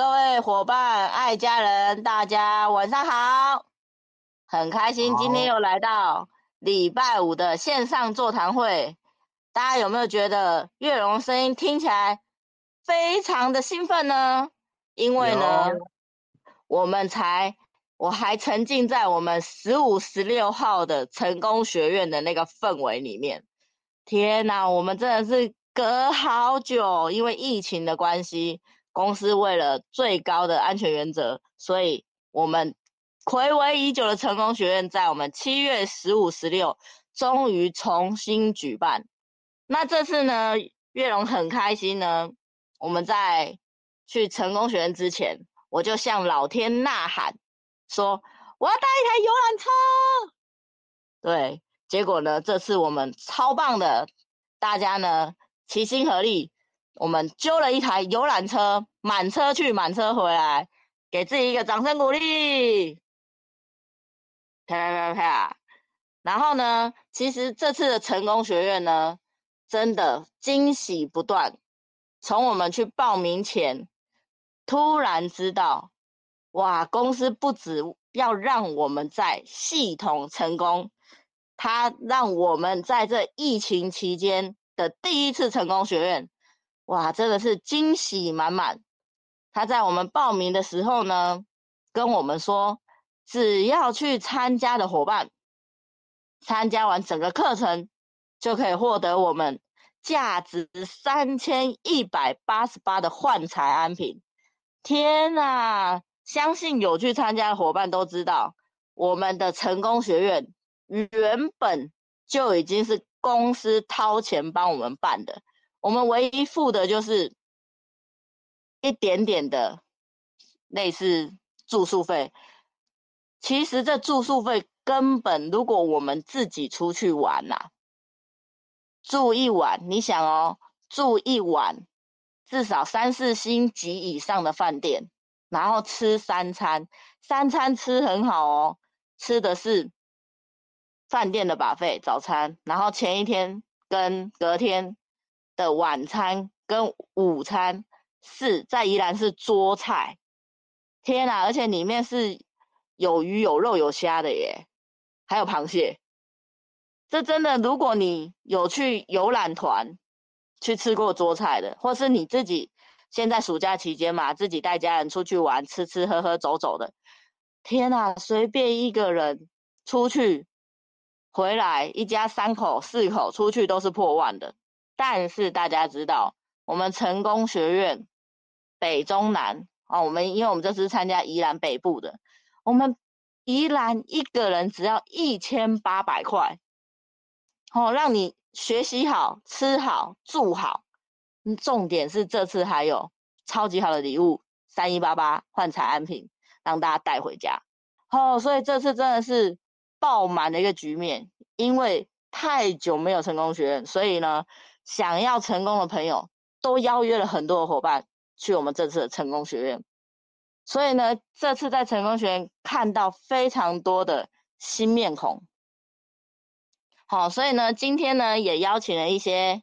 各位伙伴、爱家人，大家晚上好！很开心今天又来到礼拜五的线上座谈会，大家有没有觉得月荣声音听起来非常的兴奋呢？因为呢，我们才。我还沉浸在我们十五、十六号的成功学院的那个氛围里面。天哪，我们真的是隔好久，因为疫情的关系，公司为了最高的安全原则，所以我们睽违已久的成功学院在我们七月十五、十六终于重新举办。那这次呢，月荣很开心呢。我们在去成功学院之前，我就向老天呐喊。说我要带一台游览车，对，结果呢，这次我们超棒的，大家呢齐心合力，我们揪了一台游览车，满车去，满车回来，给自己一个掌声鼓励，啪啪啪啪。然后呢，其实这次的成功学院呢，真的惊喜不断，从我们去报名前，突然知道。哇！公司不止要让我们在系统成功，他让我们在这疫情期间的第一次成功学院，哇，真的是惊喜满满。他在我们报名的时候呢，跟我们说，只要去参加的伙伴，参加完整个课程，就可以获得我们价值三千一百八十八的幻彩安瓶。天哪！相信有去参加的伙伴都知道，我们的成功学院原本就已经是公司掏钱帮我们办的，我们唯一付的就是一点点的类似住宿费。其实这住宿费根本，如果我们自己出去玩呐、住一晚，你想哦，住一晚至少三四星级以上的饭店。然后吃三餐，三餐吃很好哦，吃的是饭店的把费早餐，然后前一天跟隔天的晚餐跟午餐是在宜兰是桌菜，天哪！而且里面是有鱼有肉有虾的耶，还有螃蟹，这真的，如果你有去游览团去吃过桌菜的，或是你自己。现在暑假期间嘛，自己带家人出去玩，吃吃喝喝，走走的。天哪，随便一个人出去回来，一家三口四口出去都是破万的。但是大家知道，我们成功学院北中南啊，我们因为我们这次参加宜兰北部的，我们宜兰一个人只要一千八百块，哦，让你学习好，吃好，住好。重点是这次还有超级好的礼物，三一八八换彩安品，让大家带回家。哦，所以这次真的是爆满的一个局面。因为太久没有成功学院，所以呢，想要成功的朋友都邀约了很多的伙伴去我们这次的成功学院。所以呢，这次在成功学院看到非常多的新面孔。好，所以呢，今天呢也邀请了一些。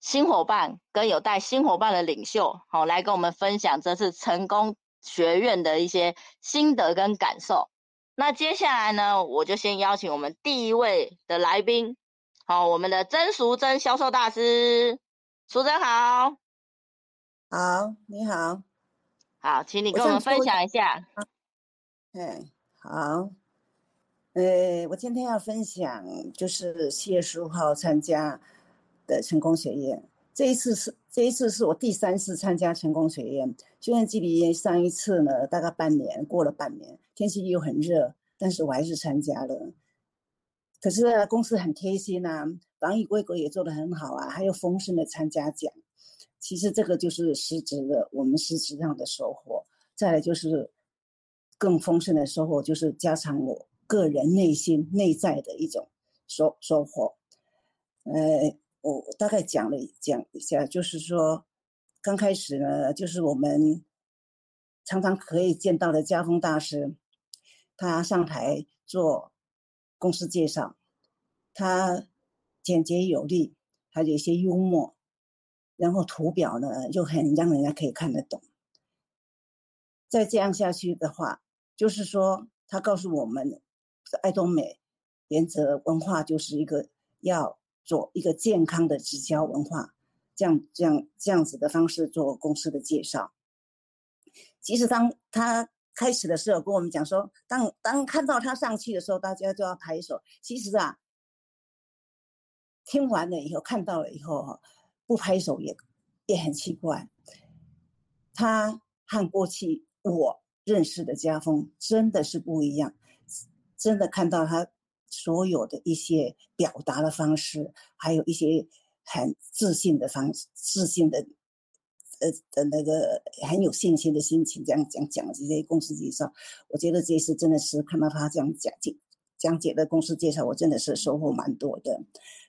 新伙伴跟有带新伙伴的领袖，好，来跟我们分享这次成功学院的一些心得跟感受。那接下来呢，我就先邀请我们第一位的来宾，好，我们的曾淑珍销售大师，淑珍好，好，你好，好，请你跟我们分享一下。嗯，好，呃，我今天要分享就是七月十五号参加。的成功学院，这一次是这一次是我第三次参加成功学院。学院距离上一次呢，大概半年，过了半年，天气又很热，但是我还是参加了。可是，公司很贴心呐、啊，防疫规格也做得很好啊，还有丰盛的参加奖。其实这个就是实质的，我们实质上的收获。再来就是更丰盛的收获，就是加强我个人内心内在的一种收收获。呃。我大概讲了讲一下，就是说，刚开始呢，就是我们常常可以见到的家风大师，他上台做公司介绍，他简洁有力，还有一些幽默，然后图表呢又很让人家可以看得懂。再这样下去的话，就是说，他告诉我们，爱多美原则文化就是一个要做一个健康的直销文化，这样这样这样子的方式做公司的介绍。其实当他开始的时候跟我们讲说，当当看到他上去的时候，大家就要拍手。其实啊，听完了以后，看到了以后，不拍手也也很奇怪。他和过去我认识的家风真的是不一样，真的看到他所有的一些表达的方式，还有一些很自信的方式，自信的。呃的那个很有信心的心情，这样讲讲这些公司介绍，我觉得这次真的是看到他这样讲解讲解的公司介绍，我真的是收获蛮多的。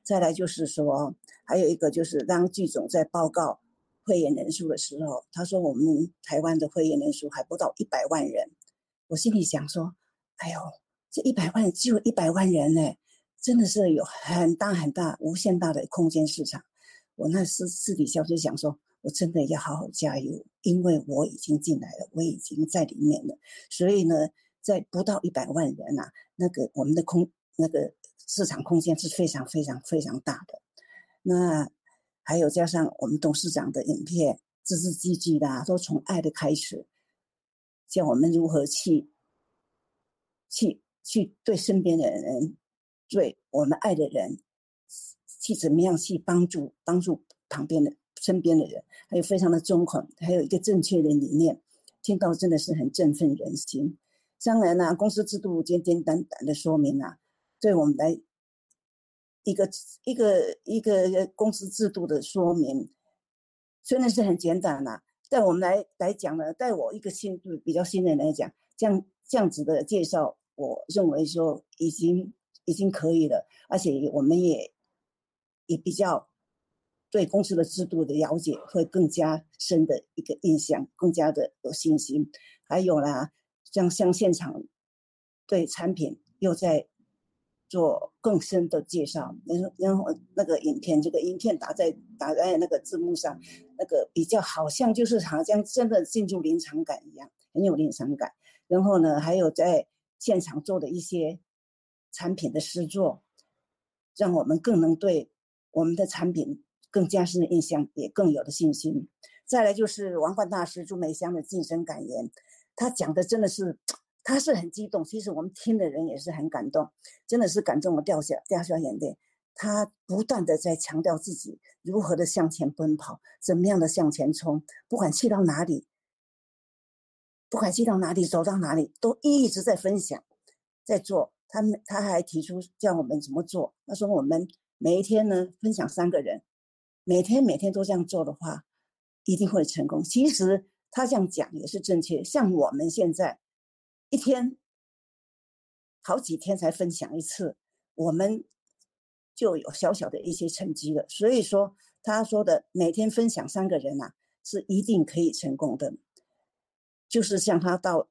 再来就是说，还有一个就是当剧总在报告会员人数的时候，他说我们台湾的会员人数还不到一百万人，我心里想说，哎呦，这一百万就一百万人呢，真的是有很大很大无限大的空间市场。我那私私底下就想说。我真的要好好加油，因为我已经进来了，我已经在里面了。所以呢，在不到一百万人、啊，那个我们的空那个市场空间是非常非常非常大的。那还有加上我们董事长的影片，字字句句的都从爱的开始，教我们如何去去去对身边的人，对我们爱的人，去怎么样去帮助帮助旁边的。身边的人，还有非常的中肯，还有一个正确的理念，听到真的是很振奋人心。当然呢，公司制度简简单单的说明啊，对我们来一个一个一个公司制度的说明，虽然是很简单呐，在我们来来讲呢，在我一个新比较新人来讲，这样这样子的介绍，我认为说已经已经可以了，而且我们也也比较。对公司的制度的了解会更加深的一个印象，更加的有信心。还有啦，像像现场对产品又在做更深的介绍，然后然后那个影片，这个影片打在打在那个字幕上，那个比较好像就是好像真的进入临场感一样，很有临场感。然后呢，还有在现场做的一些产品的试做，让我们更能对我们的产品。更加深的印象，也更有的信心。再来就是王冠大师朱梅香的晋升感言，他讲的真的是，他是很激动。其实我们听的人也是很感动，真的是感动的掉下掉下眼泪。他不断的在强调自己如何的向前奔跑，怎么样的向前冲，不管去到哪里，不管去到哪里，走到哪里，都一直在分享，在做。他他还提出叫我们怎么做，他说我们每一天呢，分享三个人。每天每天都这样做的话，一定会成功。其实他这样讲也是正确。像我们现在一天好几天才分享一次，我们就有小小的一些成绩了。所以说，他说的每天分享三个人呐、啊，是一定可以成功的。就是像他到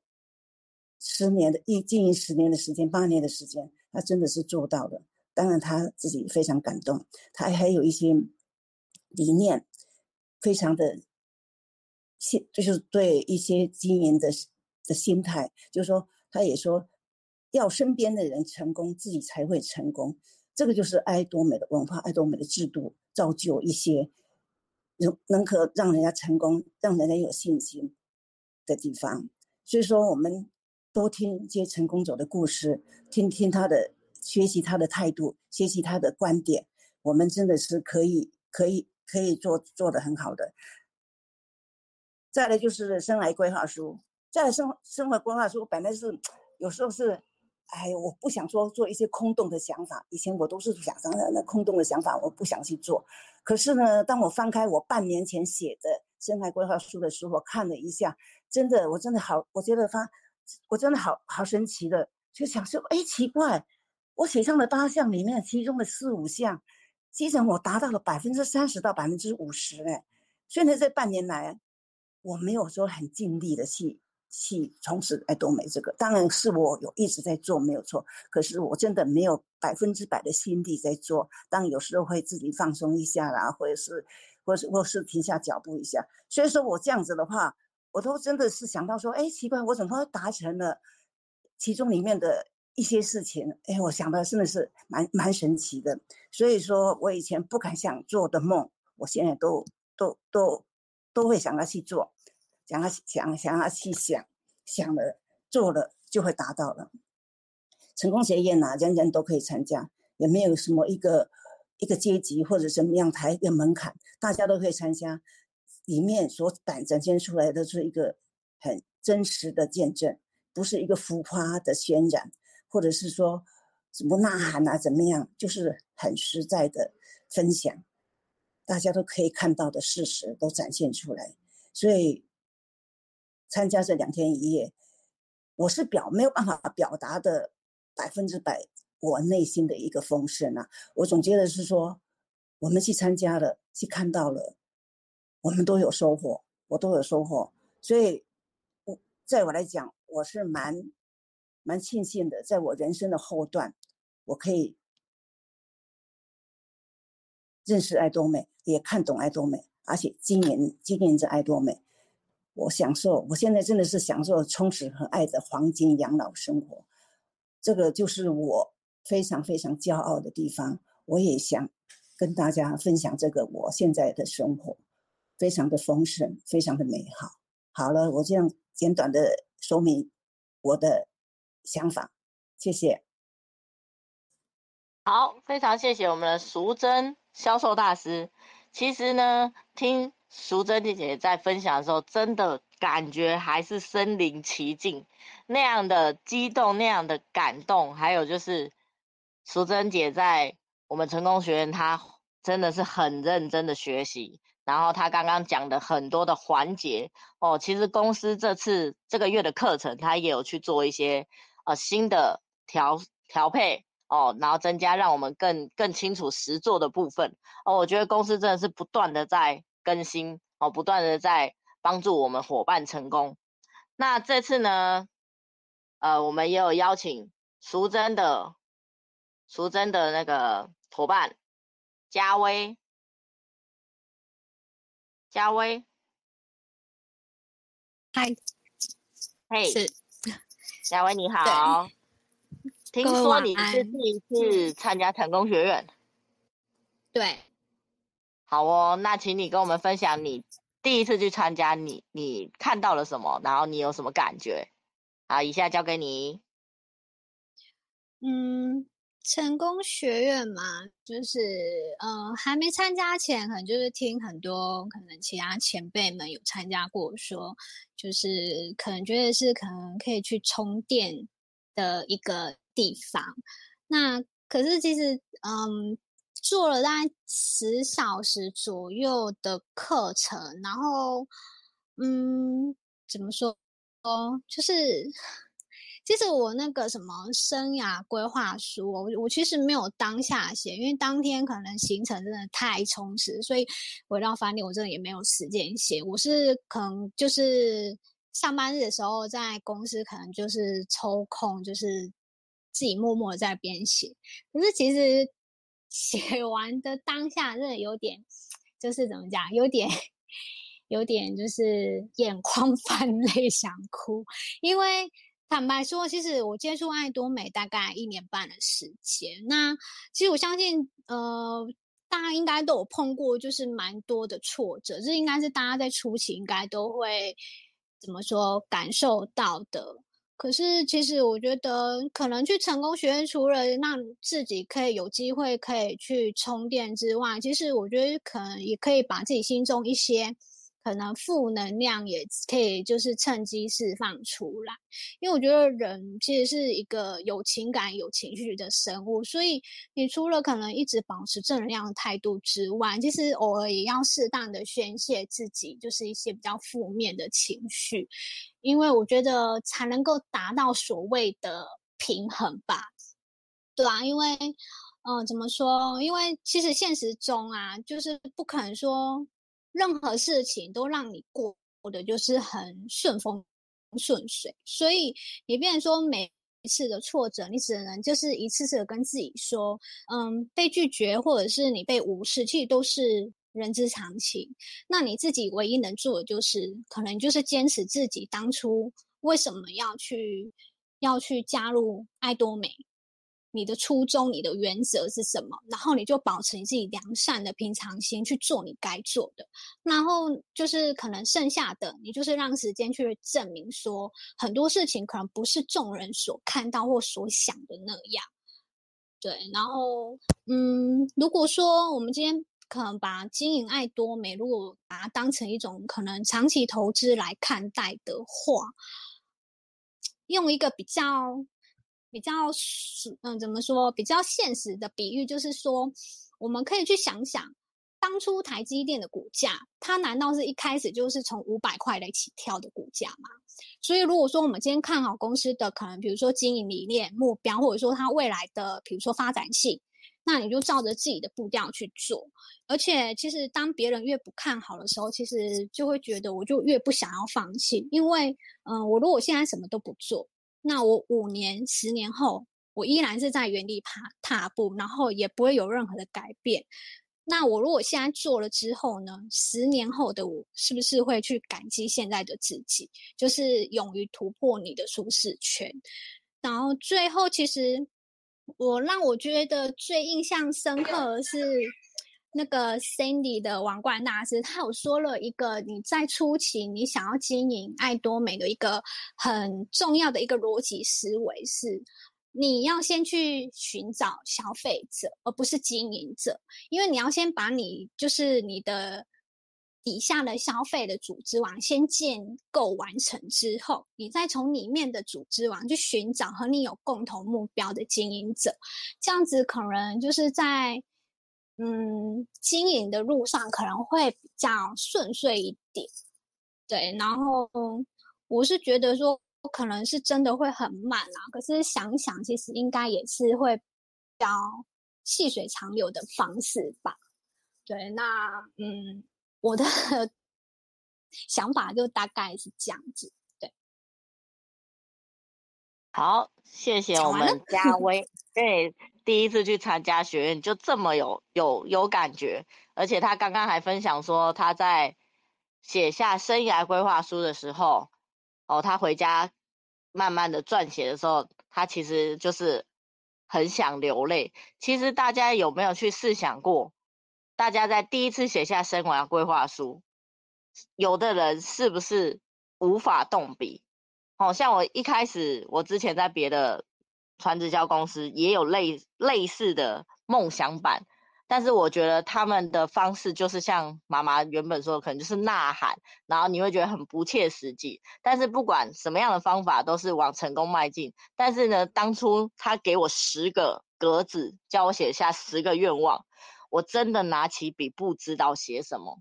十年的一经营十年的时间，八年的时间，他真的是做到了。当然他自己非常感动，他还有一些。理念非常的心，就是对一些经营的的心态，就是说，他也说，要身边的人成功，自己才会成功。这个就是爱多美的文化，爱多美的制度，造就一些能能可让人家成功，让人家有信心的地方。所以说，我们多听一些成功者的故事，听听他的，学习他的态度，学习他的观点，我们真的是可以可以。可以做做的很好的。再来就是生涯规划书，再来生生活规划书本来是有时候是，哎，我不想说做一些空洞的想法。以前我都是想那那空洞的想法，我不想去做。可是呢，当我翻开我半年前写的生涯规划书的时候，我看了一下，真的，我真的好，我觉得他，我真的好好神奇的，就想说，哎，奇怪，我写上的八项里面，其中的四五项。其实我达到了百分之三十到百分之五十哎，虽然这半年来我没有说很尽力的去去从事爱多美这个，当然是我有一直在做没有错，可是我真的没有百分之百的心力在做，当然有时候会自己放松一下啦，或者是或是或是停下脚步一下。所以说我这样子的话，我都真的是想到说，哎，奇怪，我怎么达成了其中里面的一些事情？哎，我想到真的是蛮蛮神奇的。所以说我以前不敢想做的梦，我现在都都都都会想要去做，想要想想要去想，想了做了就会达到了。成功学院呐、啊，人人都可以参加，也没有什么一个一个阶级或者什么样抬一个门槛，大家都可以参加。里面所展展现出来的是一个很真实的见证，不是一个浮夸的渲染，或者是说什么呐喊啊怎么样，就是很实在的分享，大家都可以看到的事实都展现出来。所以参加这两天一夜，我是表没有办法表达的百分之百我内心的一个丰盛啊。我总结的是说，我们去参加了，去看到了。我们都有收获，我都有收获，所以，我在我来讲，我是蛮蛮庆幸的，在我人生的后段，我可以认识爱多美，也看懂爱多美，而且经营经营着爱多美，我享受，我现在真的是享受充实和爱的黄金养老生活，这个就是我非常非常骄傲的地方。我也想跟大家分享这个我现在的生活。非常的丰盛，非常的美好。好了，我这样简短的说明我的想法，谢谢。好，非常谢谢我们的淑贞销售大师。其实呢，听淑贞姐姐在分享的时候，真的感觉还是身临其境，那样的激动，那样的感动，还有就是淑贞姐在我们成功学院，她真的是很认真的学习。然后他刚刚讲的很多的环节哦，其实公司这次这个月的课程，他也有去做一些呃新的调调配哦，然后增加让我们更更清楚实做的部分哦。我觉得公司真的是不断的在更新哦，不断的在帮助我们伙伴成功。那这次呢，呃，我们也有邀请淑珍的淑珍的那个伙伴嘉威。嘉威，嗨，嘿，是嘉威你好，听说你是第一次参加成功学院，对，好哦，那请你跟我们分享你第一次去参加，你你看到了什么，然后你有什么感觉？好，以下交给你。嗯。成功学院嘛，就是呃，还没参加前，可能就是听很多可能其他前辈们有参加过说，就是可能觉得是可能可以去充电的一个地方。那可是其实嗯，做了大概十小时左右的课程，然后嗯，怎么说哦，就是。其实我那个什么生涯规划书，我我其实没有当下写，因为当天可能行程真的太充实，所以回到饭店我真的也没有时间写。我是可能就是上班日的时候在公司，可能就是抽空，就是自己默默在边写。可是其实写 完的当下，真的有点就是怎么讲，有点有点就是眼眶 泛泪，想哭，因为。坦白说，其实我接触爱多美大概一年半的时间。那其实我相信，呃，大家应该都有碰过，就是蛮多的挫折，这应该是大家在初期应该都会怎么说感受到的。可是，其实我觉得，可能去成功学院，除了让自己可以有机会可以去充电之外，其实我觉得可能也可以把自己心中一些。可能负能量也可以，就是趁机释放出来，因为我觉得人其实是一个有情感、有情绪的生物，所以你除了可能一直保持正能量的态度之外，其实偶尔也要适当的宣泄自己，就是一些比较负面的情绪，因为我觉得才能够达到所谓的平衡吧，对啊，因为，嗯、怎么说？因为其实现实中啊，就是不可能说。任何事情都让你过的就是很顺风顺水，所以你变成说每一次的挫折，你只能就是一次次的跟自己说，嗯，被拒绝或者是你被无视，其实都是人之常情。那你自己唯一能做的就是，可能就是坚持自己当初为什么要去要去加入爱多美。你的初衷、你的原则是什么？然后你就保持你自己良善的平常心去做你该做的。然后就是可能剩下的，你就是让时间去证明说，很多事情可能不是众人所看到或所想的那样。对，然后嗯，如果说我们今天可能把经营爱多美，如果把它当成一种可能长期投资来看待的话，用一个比较。比较嗯，怎么说？比较现实的比喻就是说，我们可以去想想，当初台积电的股价，它难道是一开始就是从五百块来起跳的股价吗？所以，如果说我们今天看好公司的可能，比如说经营理念、目标，或者说它未来的，比如说发展性，那你就照着自己的步调去做。而且，其实当别人越不看好的时候，其实就会觉得我就越不想要放弃，因为嗯，我如果现在什么都不做。那我五年、十年后，我依然是在原地踏踏步，然后也不会有任何的改变。那我如果现在做了之后呢？十年后的我是不是会去感激现在的自己？就是勇于突破你的舒适圈。然后最后，其实我让我觉得最印象深刻的是。那个 Sandy 的王冠大师，他有说了一个你在初期你想要经营爱多美的一个很重要的一个逻辑思维是，你要先去寻找消费者，而不是经营者，因为你要先把你就是你的底下的消费的组织网先建构完成之后，你再从里面的组织网去寻找和你有共同目标的经营者，这样子可能就是在。嗯，经营的路上可能会比较顺遂一点，对。然后我是觉得说，可能是真的会很慢啊。可是想想，其实应该也是会比较细水长流的方式吧。对，那嗯，我的 想法就大概是这样子。对，好，谢谢我们嘉威。对。第一次去参加学院就这么有有有感觉，而且他刚刚还分享说他在写下生涯规划书的时候，哦，他回家慢慢的撰写的时候，他其实就是很想流泪。其实大家有没有去试想过，大家在第一次写下生涯规划书，有的人是不是无法动笔？哦、像我一开始，我之前在别的。传直销公司也有类类似的梦想版，但是我觉得他们的方式就是像妈妈原本说的，可能就是呐喊，然后你会觉得很不切实际。但是不管什么样的方法，都是往成功迈进。但是呢，当初他给我十个格子，叫我写下十个愿望，我真的拿起笔不知道写什么。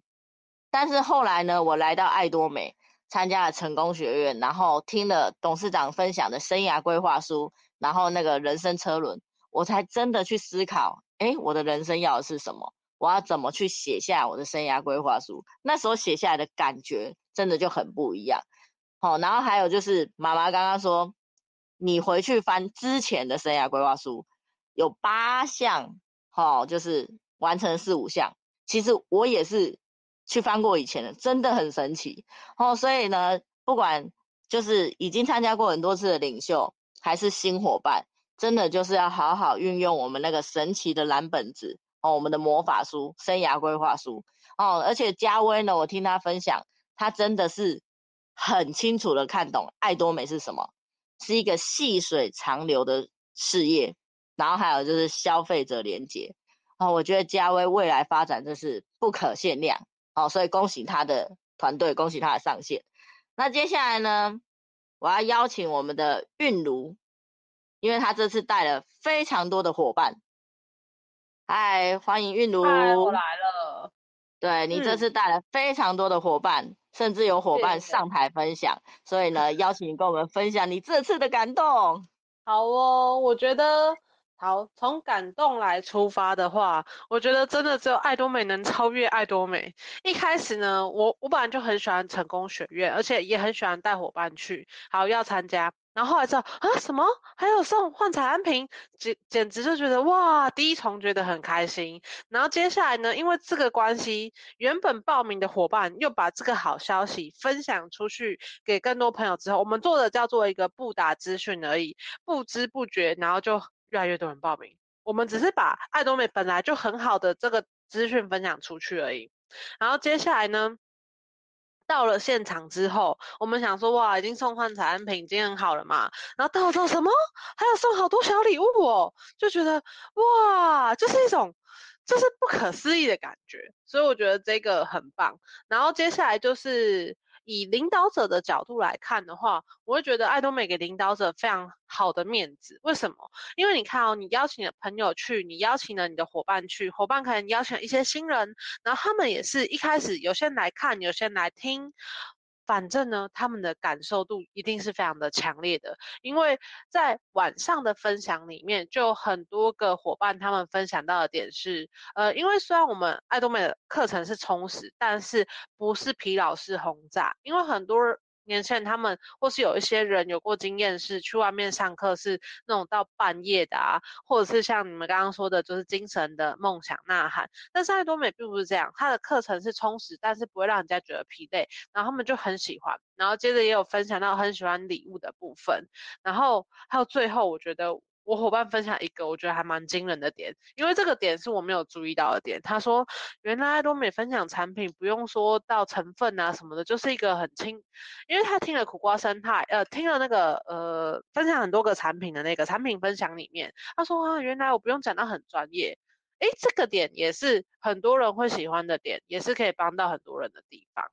但是后来呢，我来到爱多美，参加了成功学院，然后听了董事长分享的生涯规划书。然后那个人生车轮，我才真的去思考，诶，我的人生要的是什么？我要怎么去写下我的生涯规划书？那时候写下来的感觉真的就很不一样。好，然后还有就是妈妈刚刚说，你回去翻之前的生涯规划书，有八项，好，就是完成四五项。其实我也是去翻过以前的，真的很神奇。哦，所以呢，不管就是已经参加过很多次的领袖。还是新伙伴，真的就是要好好运用我们那个神奇的蓝本子哦，我们的魔法书生涯规划书哦。而且嘉威呢，我听他分享，他真的是很清楚的看懂爱多美是什么，是一个细水长流的事业。然后还有就是消费者连接哦，我觉得嘉威未来发展真是不可限量哦，所以恭喜他的团队，恭喜他的上线。那接下来呢？我要邀请我们的韵如，因为他这次带了非常多的伙伴。嗨，欢迎韵如，我来了。对，你这次带了非常多的伙伴，嗯、甚至有伙伴上台分享，所以呢，邀请你跟我们分享你这次的感动。好哦，我觉得。好，从感动来出发的话，我觉得真的只有爱多美能超越爱多美。一开始呢，我我本来就很喜欢成功学院，而且也很喜欢带伙伴去，好要参加。然后后来知道啊什么还有送幻彩安瓶，简简直就觉得哇，第一重觉得很开心。然后接下来呢，因为这个关系，原本报名的伙伴又把这个好消息分享出去给更多朋友之后，我们做的叫做一个不打资讯而已，不知不觉，然后就越来越多人报名。我们只是把爱多美本来就很好的这个资讯分享出去而已。然后接下来呢，到了现场之后，我们想说哇，已经送换彩安瓶，已经很好了嘛。然后到后什么，还有送好多小礼物哦，就觉得哇，就是一种就是不可思议的感觉。所以我觉得这个很棒。然后接下来就是。以领导者的角度来看的话，我会觉得爱多美给领导者非常好的面子。为什么？因为你看哦，你邀请了朋友去，你邀请了你的伙伴去，伙伴可能邀请一些新人，然后他们也是一开始有些来看，有些来听。反正呢，他们的感受度一定是非常的强烈的，因为在晚上的分享里面，就有很多个伙伴他们分享到的点是，呃，因为虽然我们爱多美的课程是充实，但是不是疲劳式轰炸，因为很多。年轻人他们或是有一些人有过经验，是去外面上课是那种到半夜的啊，或者是像你们刚刚说的，就是精神的梦想呐喊。但是爱多美并不是这样，它的课程是充实，但是不会让人家觉得疲累，然后他们就很喜欢。然后接着也有分享到很喜欢礼物的部分，然后还有最后我觉得。我伙伴分享一个我觉得还蛮惊人的点，因为这个点是我没有注意到的点。他说，原来多美分享产品不用说到成分啊什么的，就是一个很轻，因为他听了苦瓜生态，呃，听了那个呃分享很多个产品的那个产品分享里面，他说啊，原来我不用讲到很专业，诶，这个点也是很多人会喜欢的点，也是可以帮到很多人的地方。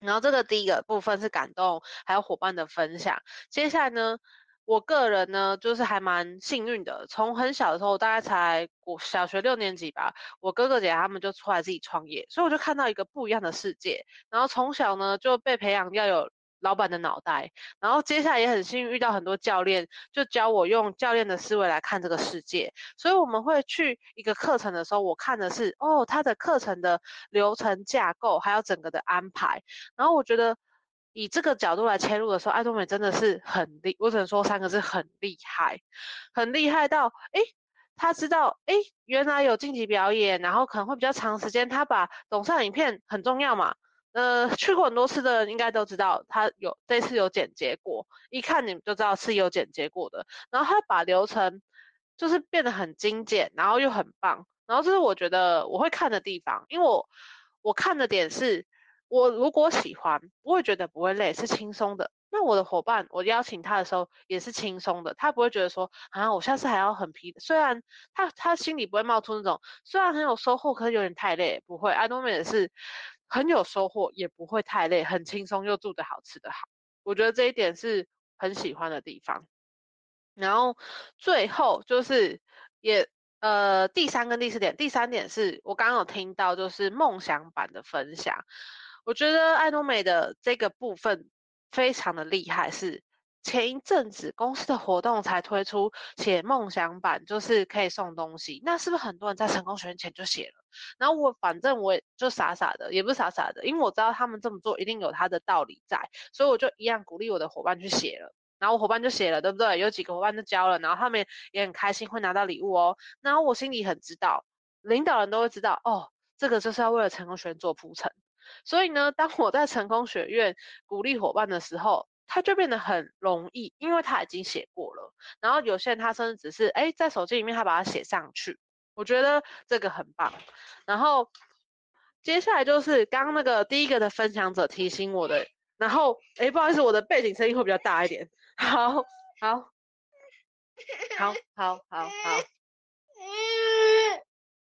然后这个第一个部分是感动，还有伙伴的分享。接下来呢？我个人呢，就是还蛮幸运的。从很小的时候，大概才我小学六年级吧，我哥哥姐姐他们就出来自己创业，所以我就看到一个不一样的世界。然后从小呢，就被培养要有老板的脑袋。然后接下来也很幸运遇到很多教练，就教我用教练的思维来看这个世界。所以我们会去一个课程的时候，我看的是哦，他的课程的流程架构，还有整个的安排。然后我觉得。以这个角度来切入的时候，爱多美真的是很厉，我只能说三个字，很厉害，很厉害到，哎，他知道，哎，原来有晋级表演，然后可能会比较长时间，他把总上影片很重要嘛，呃，去过很多次的人应该都知道，他有这次有剪结果，一看你们就知道是有剪结果的，然后他把流程就是变得很精简，然后又很棒，然后这是我觉得我会看的地方，因为我我看的点是。我如果喜欢，不会觉得不会累，是轻松的。那我的伙伴，我邀请他的时候也是轻松的，他不会觉得说啊，我下次还要很疲。虽然他他心里不会冒出那种，虽然很有收获，可是有点太累，不会。安东美也是很有收获，也不会太累，很轻松又住得好，吃得好。我觉得这一点是很喜欢的地方。然后最后就是也。呃，第三跟第四点，第三点是我刚刚有听到，就是梦想版的分享。我觉得爱多美的这个部分非常的厉害，是前一阵子公司的活动才推出，写梦想版就是可以送东西。那是不是很多人在成功学院前就写了？然后我反正我也就傻傻的，也不是傻傻的，因为我知道他们这么做一定有他的道理在，所以我就一样鼓励我的伙伴去写了。然后我伙伴就写了，对不对？有几个伙伴就交了，然后他们也很开心会拿到礼物哦。然后我心里很知道，领导人都会知道哦，这个就是要为了成功学院做铺陈。所以呢，当我在成功学院鼓励伙伴的时候，他就变得很容易，因为他已经写过了。然后有些人他甚至只是哎，在手机里面他把它写上去，我觉得这个很棒。然后接下来就是刚刚那个第一个的分享者提醒我的，然后哎，不好意思，我的背景声音会比较大一点。好好好好好好好，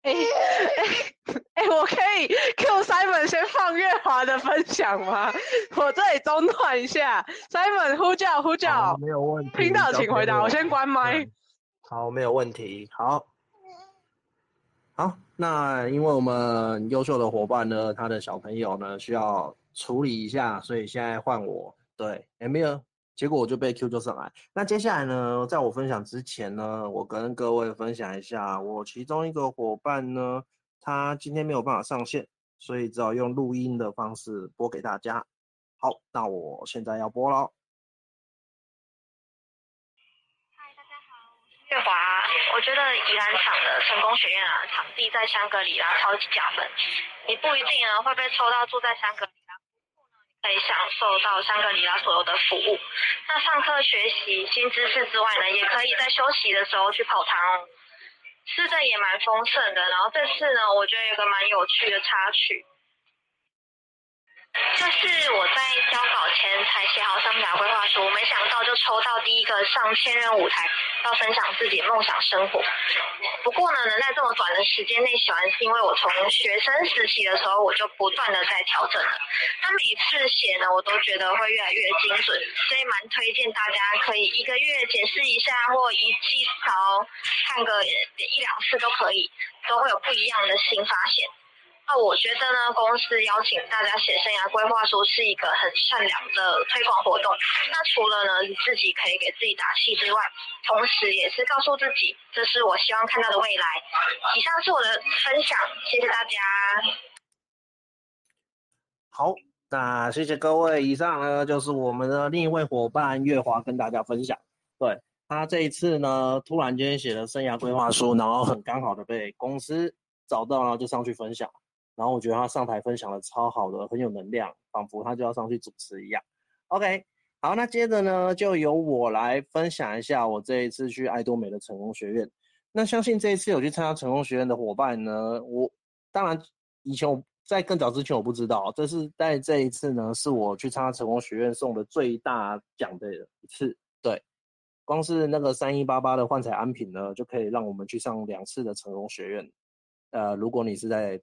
哎哎 哎，我可以 Q Simon 先放月华的分享吗？我这里中断一下，Simon 呼叫呼叫，没有问题，听到请回答，我先关麦。好，没有问题。好，好，那因为我们优秀的伙伴呢，他的小朋友呢需要处理一下，所以现在换我。对，有没有？结果我就被 Q 就上来。那接下来呢，在我分享之前呢，我跟各位分享一下，我其中一个伙伴呢，他今天没有办法上线，所以只好用录音的方式播给大家。好，那我现在要播了。月华，我觉得宜兰场的成功学院啊，场地在香格里拉超级加分。你不一定呢会被抽到住在香格里，可以享受到香格里拉所有的服务。那上课学习新知识之外呢，也可以在休息的时候去跑堂哦。吃的也蛮丰盛的。然后这次呢，我觉得有个蛮有趣的插曲。这是我在交稿前才写好生涯规划书，没想到就抽到第一个上千人舞台，要分享自己梦想生活。不过呢，能在这么短的时间内写完，是因为我从学生时期的时候我就不断的在调整了。那每一次写呢，我都觉得会越来越精准，所以蛮推荐大家可以一个月检视一下，或一季少看个一两次都可以，都会有不一样的新发现。那我觉得呢，公司邀请大家写生涯规划书是一个很善良的推广活动。那除了呢，你自己可以给自己打气之外，同时也是告诉自己，这是我希望看到的未来。以上是我的分享，谢谢大家。好，那谢谢各位。以上呢，就是我们的另一位伙伴月华跟大家分享。对，他这一次呢，突然间写了生涯规划书，然后很刚好的被公司找到了，就上去分享。然后我觉得他上台分享的超好的，很有能量，仿佛他就要上去主持一样。OK，好，那接着呢，就由我来分享一下我这一次去爱多美的成功学院。那相信这一次有去参加成功学院的伙伴呢，我当然以前我在更早之前我不知道，这是在这一次呢，是我去参加成功学院送的最大奖的一次。对，光是那个三一八八的幻彩安品呢，就可以让我们去上两次的成功学院。呃，如果你是在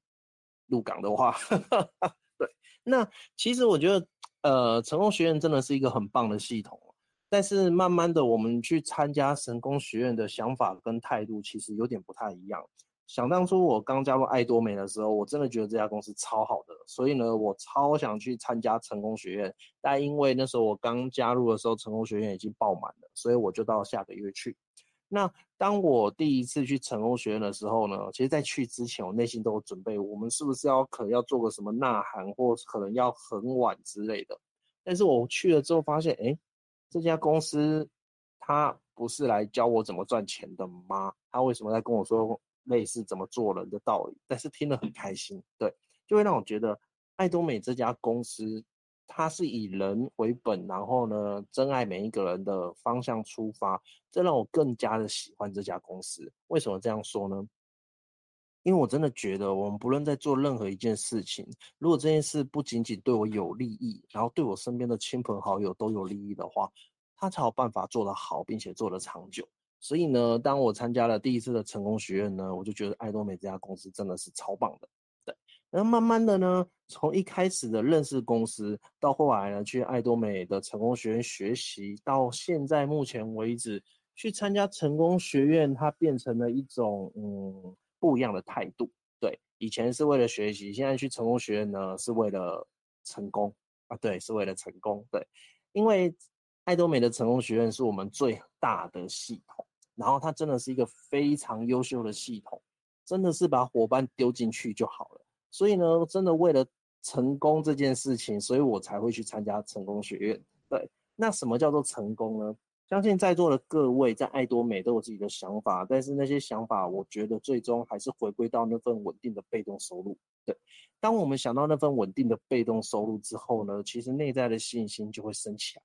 入港的话，对，那其实我觉得，呃，成功学院真的是一个很棒的系统，但是慢慢的，我们去参加成功学院的想法跟态度其实有点不太一样。想当初我刚加入爱多美的时候，我真的觉得这家公司超好的，所以呢，我超想去参加成功学院，但因为那时候我刚加入的时候，成功学院已经爆满了，所以我就到下个月去。那当我第一次去成功学院的时候呢，其实，在去之前，我内心都有准备，我们是不是要可能要做个什么呐喊，或可能要很晚之类的。但是我去了之后发现，哎，这家公司他不是来教我怎么赚钱的吗？他为什么在跟我说类似怎么做人的道理？但是听了很开心，对，就会让我觉得爱多美这家公司。他是以人为本，然后呢，珍爱每一个人的方向出发，这让我更加的喜欢这家公司。为什么这样说呢？因为我真的觉得，我们不论在做任何一件事情，如果这件事不仅仅对我有利益，然后对我身边的亲朋好友都有利益的话，他才有办法做得好，并且做得长久。所以呢，当我参加了第一次的成功学院呢，我就觉得爱多美这家公司真的是超棒的。然后慢慢的呢，从一开始的认识公司，到后来呢去爱多美的成功学院学习，到现在目前为止去参加成功学院，它变成了一种嗯不一样的态度。对，以前是为了学习，现在去成功学院呢是为了成功啊，对，是为了成功。对，因为爱多美的成功学院是我们最大的系统，然后它真的是一个非常优秀的系统，真的是把伙伴丢进去就好了。所以呢，真的为了成功这件事情，所以我才会去参加成功学院。对，那什么叫做成功呢？相信在座的各位在爱多美都有自己的想法，但是那些想法，我觉得最终还是回归到那份稳定的被动收入。对，当我们想到那份稳定的被动收入之后呢，其实内在的信心就会升起来。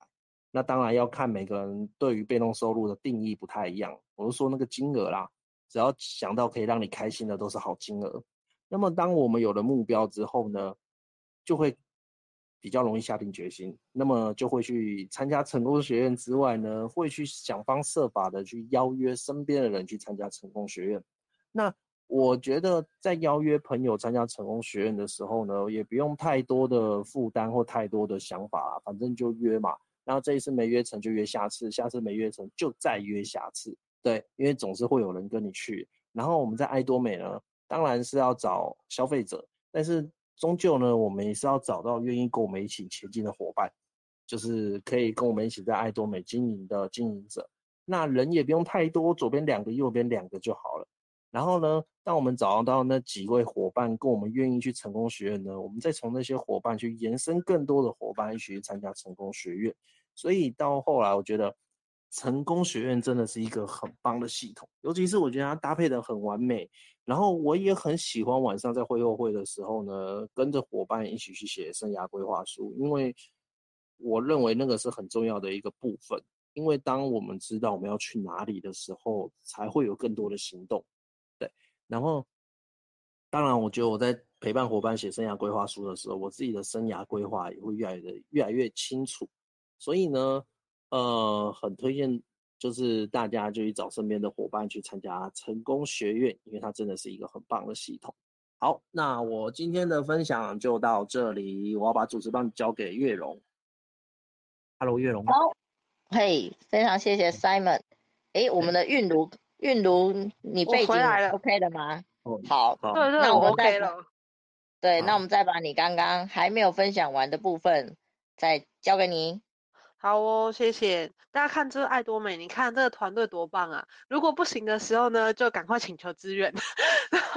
那当然要看每个人对于被动收入的定义不太一样。我是说那个金额啦，只要想到可以让你开心的，都是好金额。那么，当我们有了目标之后呢，就会比较容易下定决心。那么，就会去参加成功学院之外呢，会去想方设法的去邀约身边的人去参加成功学院。那我觉得，在邀约朋友参加成功学院的时候呢，也不用太多的负担或太多的想法，反正就约嘛。然后这一次没约成就约下次，下次没约成就再约下次。对，因为总是会有人跟你去。然后我们在爱多美呢。当然是要找消费者，但是终究呢，我们也是要找到愿意跟我们一起前进的伙伴，就是可以跟我们一起在爱多美经营的经营者。那人也不用太多，左边两个，右边两个就好了。然后呢，当我们找到那几位伙伴跟我们愿意去成功学院呢，我们再从那些伙伴去延伸更多的伙伴一起去参加成功学院。所以到后来，我觉得成功学院真的是一个很棒的系统，尤其是我觉得它搭配得很完美。然后我也很喜欢晚上在会后会的时候呢，跟着伙伴一起去写生涯规划书，因为我认为那个是很重要的一个部分。因为当我们知道我们要去哪里的时候，才会有更多的行动。对，然后当然，我觉得我在陪伴伙伴写生涯规划书的时候，我自己的生涯规划也会越来的越来越清楚。所以呢，呃，很推荐就是大家就去找身边的伙伴去参加成功学院，因为它真的是一个很棒的系统。好，那我今天的分享就到这里，我要把主持棒交给月容。Hello，月容。好，嘿，非常谢谢 Simon。哎，我们的韵如，韵如，你背景 OK 的吗？哦，好，对对，那我 OK 了。对，那我们再把你刚刚还没有分享完的部分再交给你。好哦，谢谢大家看这爱多美，你看这个团队多棒啊！如果不行的时候呢，就赶快请求支援。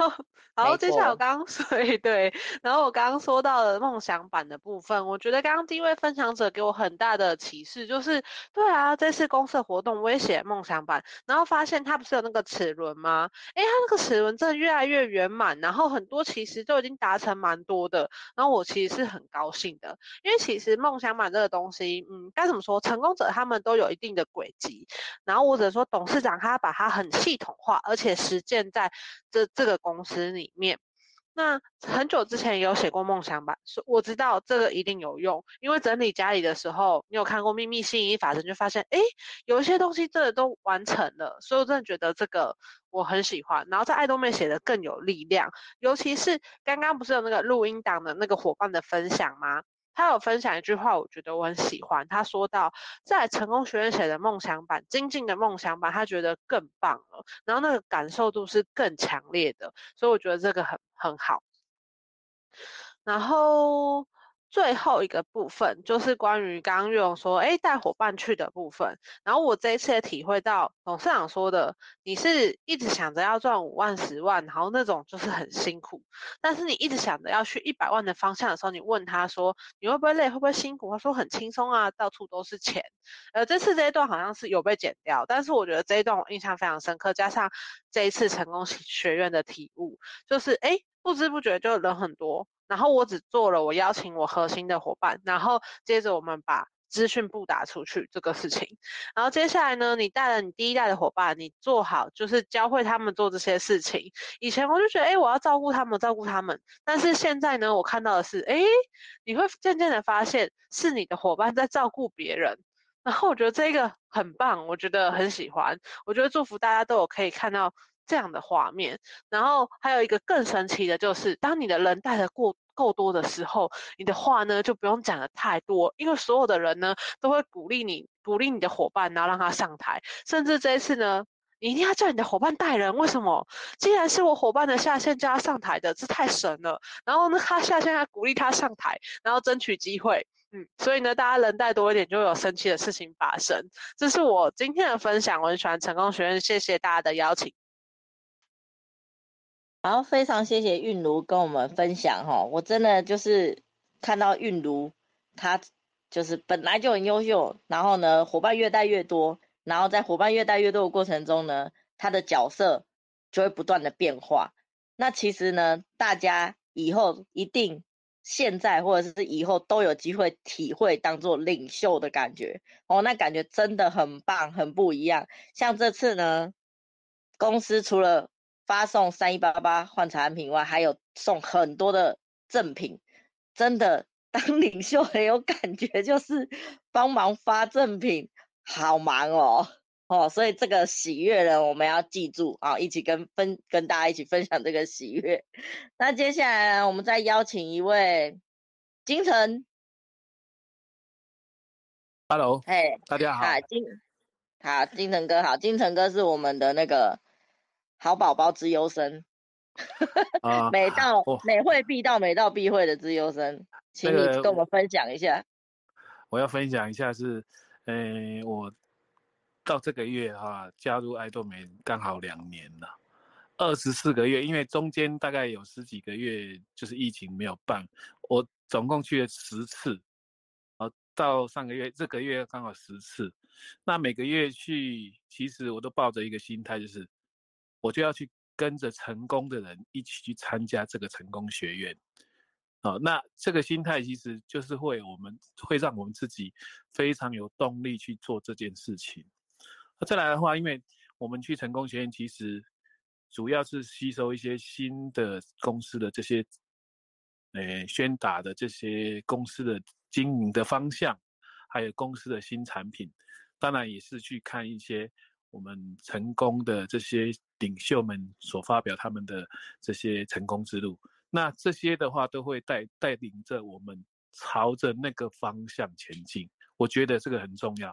然后，然后接下来我刚刚 说对，然后我刚刚说到了梦想版的部分，我觉得刚刚第一位分享者给我很大的启示，就是对啊，这次公司活动我也写梦想版，然后发现它不是有那个齿轮吗？诶，它那个齿轮真的越来越圆满，然后很多其实都已经达成蛮多的，然后我其实是很高兴的，因为其实梦想版这个东西，嗯，该怎么说？成功者他们都有一定的轨迹，然后或者说董事长他把它很系统化，而且实践在这这个公公司里面。那很久之前也有写过梦想版，所我知道这个一定有用，因为整理家里的时候，你有看过秘密吸引力法则，就发现哎，有一些东西真的都完成了，所以我真的觉得这个我很喜欢。然后在爱多美写的更有力量，尤其是刚刚不是有那个录音档的那个伙伴的分享吗？他有分享一句话，我觉得我很喜欢。他说到，在成功学院写的梦想版、精进的梦想版，他觉得更棒了，然后那个感受度是更强烈的，所以我觉得这个很很好。然后。最后一个部分就是关于刚刚月容说，哎，带伙伴去的部分。然后我这一次也体会到董事长说的，你是一直想着要赚五万、十万，然后那种就是很辛苦。但是你一直想着要去一百万的方向的时候，你问他说，你会不会累，会不会辛苦？他说很轻松啊，到处都是钱。呃，这次这一段好像是有被剪掉，但是我觉得这一段我印象非常深刻，加上这一次成功学院的体悟，就是哎，不知不觉就人很多。然后我只做了我邀请我核心的伙伴，然后接着我们把资讯布达出去这个事情。然后接下来呢，你带了你第一代的伙伴，你做好就是教会他们做这些事情。以前我就觉得，哎，我要照顾他们，照顾他们。但是现在呢，我看到的是，哎，你会渐渐的发现是你的伙伴在照顾别人。然后我觉得这个很棒，我觉得很喜欢。我觉得祝福大家都有可以看到。这样的画面，然后还有一个更神奇的就是，当你的人带的过够多的时候，你的话呢就不用讲的太多，因为所有的人呢都会鼓励你，鼓励你的伙伴，然后让他上台。甚至这一次呢，你一定要叫你的伙伴带人。为什么？既然是我伙伴的下线叫他上台的，这太神了。然后呢，他下线还鼓励他上台，然后争取机会。嗯，所以呢，大家人带多一点，就有生气的事情发生。这是我今天的分享，我很喜欢成功学院，谢谢大家的邀请。好，非常谢谢韵如跟我们分享哈，我真的就是看到韵如，她就是本来就很优秀，然后呢，伙伴越带越多，然后在伙伴越带越多的过程中呢，她的角色就会不断的变化。那其实呢，大家以后一定现在或者是以后都有机会体会当做领袖的感觉哦，那感觉真的很棒，很不一样。像这次呢，公司除了发送三一八八换产品外，还有送很多的赠品，真的当 领袖很有感觉，就是帮忙发赠品，好忙哦哦，所以这个喜悦呢，我们要记住啊，一起跟分跟大家一起分享这个喜悦。那接下来呢，我们再邀请一位金城，Hello，嘿大家好，金好金城哥好，金城哥是我们的那个。好宝宝之优生，啊、每到、哦、每会必到，每到必会的之优生，请你跟我们分享一下。我要分享一下是，呃，我到这个月哈、啊、加入爱多美刚好两年了，二十四个月，因为中间大概有十几个月就是疫情没有办，我总共去了十次，到上个月，这个月刚好十次。那每个月去，其实我都抱着一个心态，就是我就要去跟着成功的人一起去参加这个成功学院。好，那这个心态其实就是会我们会让我们自己非常有动力去做这件事情。那再来的话，因为我们去成功学院，其实主要是吸收一些新的公司的这些，诶，宣达的这些公司的经营的方向，还有公司的新产品，当然也是去看一些我们成功的这些领袖们所发表他们的这些成功之路。那这些的话都会带带领着我们朝着那个方向前进，我觉得这个很重要。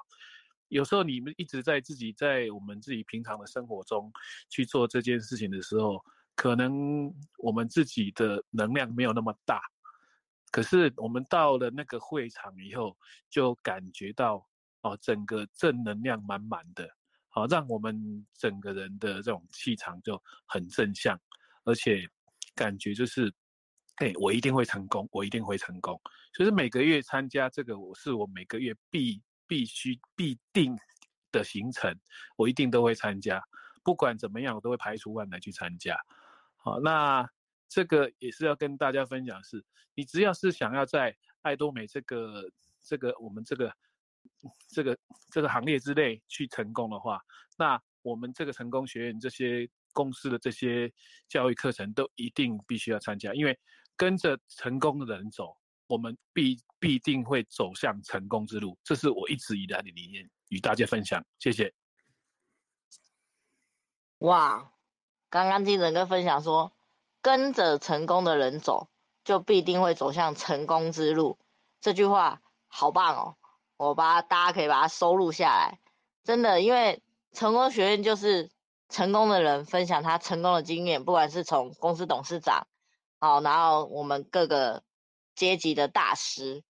有时候你们一直在自己在我们自己平常的生活中去做这件事情的时候，可能我们自己的能量没有那么大，可是我们到了那个会场以后，就感觉到哦，整个正能量满满的，好，让我们整个人的这种气场就很正向，而且。感觉就是，哎，我一定会成功，我一定会成功。所以每个月参加这个，我是我每个月必必须必定的行程，我一定都会参加。不管怎么样，我都会排除万难去参加。好，那这个也是要跟大家分享是，是你只要是想要在爱多美这个这个我们这个这个这个行业之内去成功的话，那我们这个成功学院这些。公司的这些教育课程都一定必须要参加，因为跟着成功的人走，我们必必定会走向成功之路。这是我一直以来的理念，与大家分享。谢谢。哇，刚刚听整个分享说，跟着成功的人走，就必定会走向成功之路。这句话好棒哦，我把大家可以把它收录下来。真的，因为成功学院就是。成功的人分享他成功的经验，不管是从公司董事长，好，然后我们各个阶级的大师，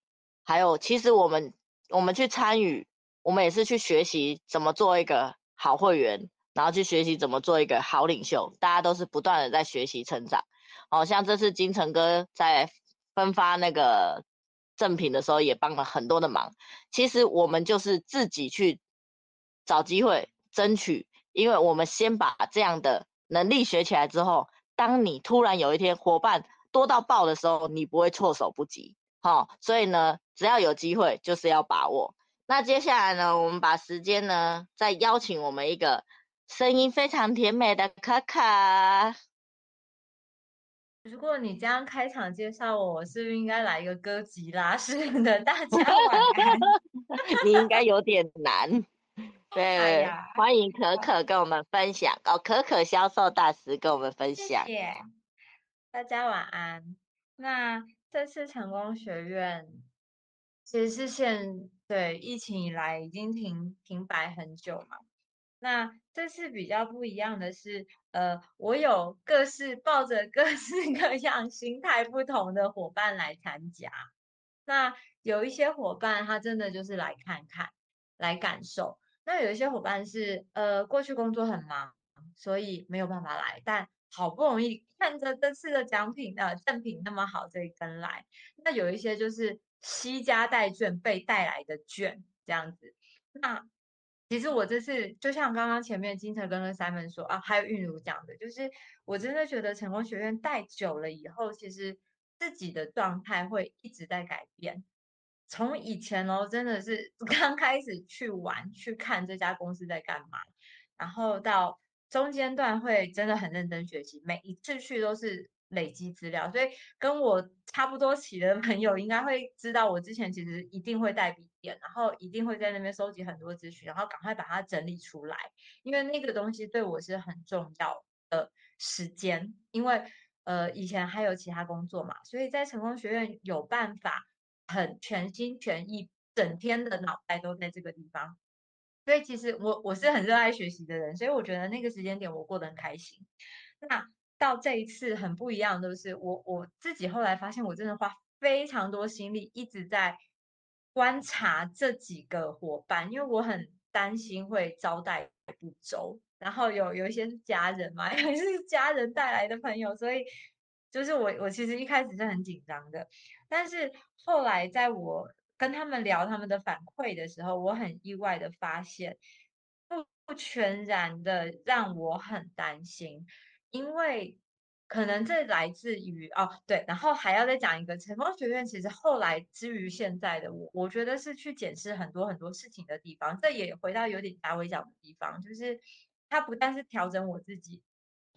还有其实我们我们去参与，我们也是去学习怎么做一个好会员，然后去学习怎么做一个好领袖，大家都是不断的在学习成长。好像这次金城哥在分发那个赠品的时候，也帮了很多的忙。其实我们就是自己去找机会争取。因为我们先把这样的能力学起来之后，当你突然有一天伙伴多到爆的时候，你不会措手不及。好、所以呢，只要有机会就是要把握。那接下来呢，我们把时间呢，再邀请我们一个声音非常甜美的可可。如果你这样开场介绍我，我是不是应该来一个歌吉拉式的大家 晚安？你应该有点难。对，哎、欢迎可可跟我们分享哦，可可销售大师跟我们分享。谢谢大家晚安。那这次成功学院其实是现对疫情以来已经停停摆很久嘛。那这次比较不一样的是，呃，我有各式抱着各式各样心态不同的伙伴来参加。那有一些伙伴他真的就是来看看，来感受。那有一些伙伴是，呃，过去工作很忙，所以没有办法来，但好不容易看着这次的奖品的赠品那么好，这一跟来。那有一些就是携家带眷被带来的眷这样子。那其实我这次就像刚刚前面金城跟跟 Simon 说啊，还有韵如讲的，就是我真的觉得成功学院带久了以后，其实自己的状态会一直在改变。从以前哦，真的是 刚开始去玩去看这家公司在干嘛，然后到中间段会真的很认真学习，每一次去都是累积资料，所以跟我差不多起的朋友应该会知道，我之前其实一定会带笔电，然后一定会在那边收集很多资讯，然后赶快把它整理出来，因为那个东西对我是很重要的时间，因为呃以前还有其他工作嘛，所以在成功学院有办法。很全心全意，整天的脑袋都在这个地方，所以其实我我是很热爱学习的人，所以我觉得那个时间点我过得很开心。那到这一次很不一样的是，我我自己后来发现，我真的花非常多心力一直在观察这几个伙伴，因为我很担心会招待不周，然后有有一些是家人嘛，还是家人带来的朋友，所以就是我我其实一开始是很紧张的。但是后来，在我跟他们聊他们的反馈的时候，我很意外的发现，不不全然的让我很担心，因为可能这来自于哦对，然后还要再讲一个成功学院，其实后来之于现在的我，我觉得是去检视很多很多事情的地方，这也回到有点达维讲的地方，就是它不但是调整我自己，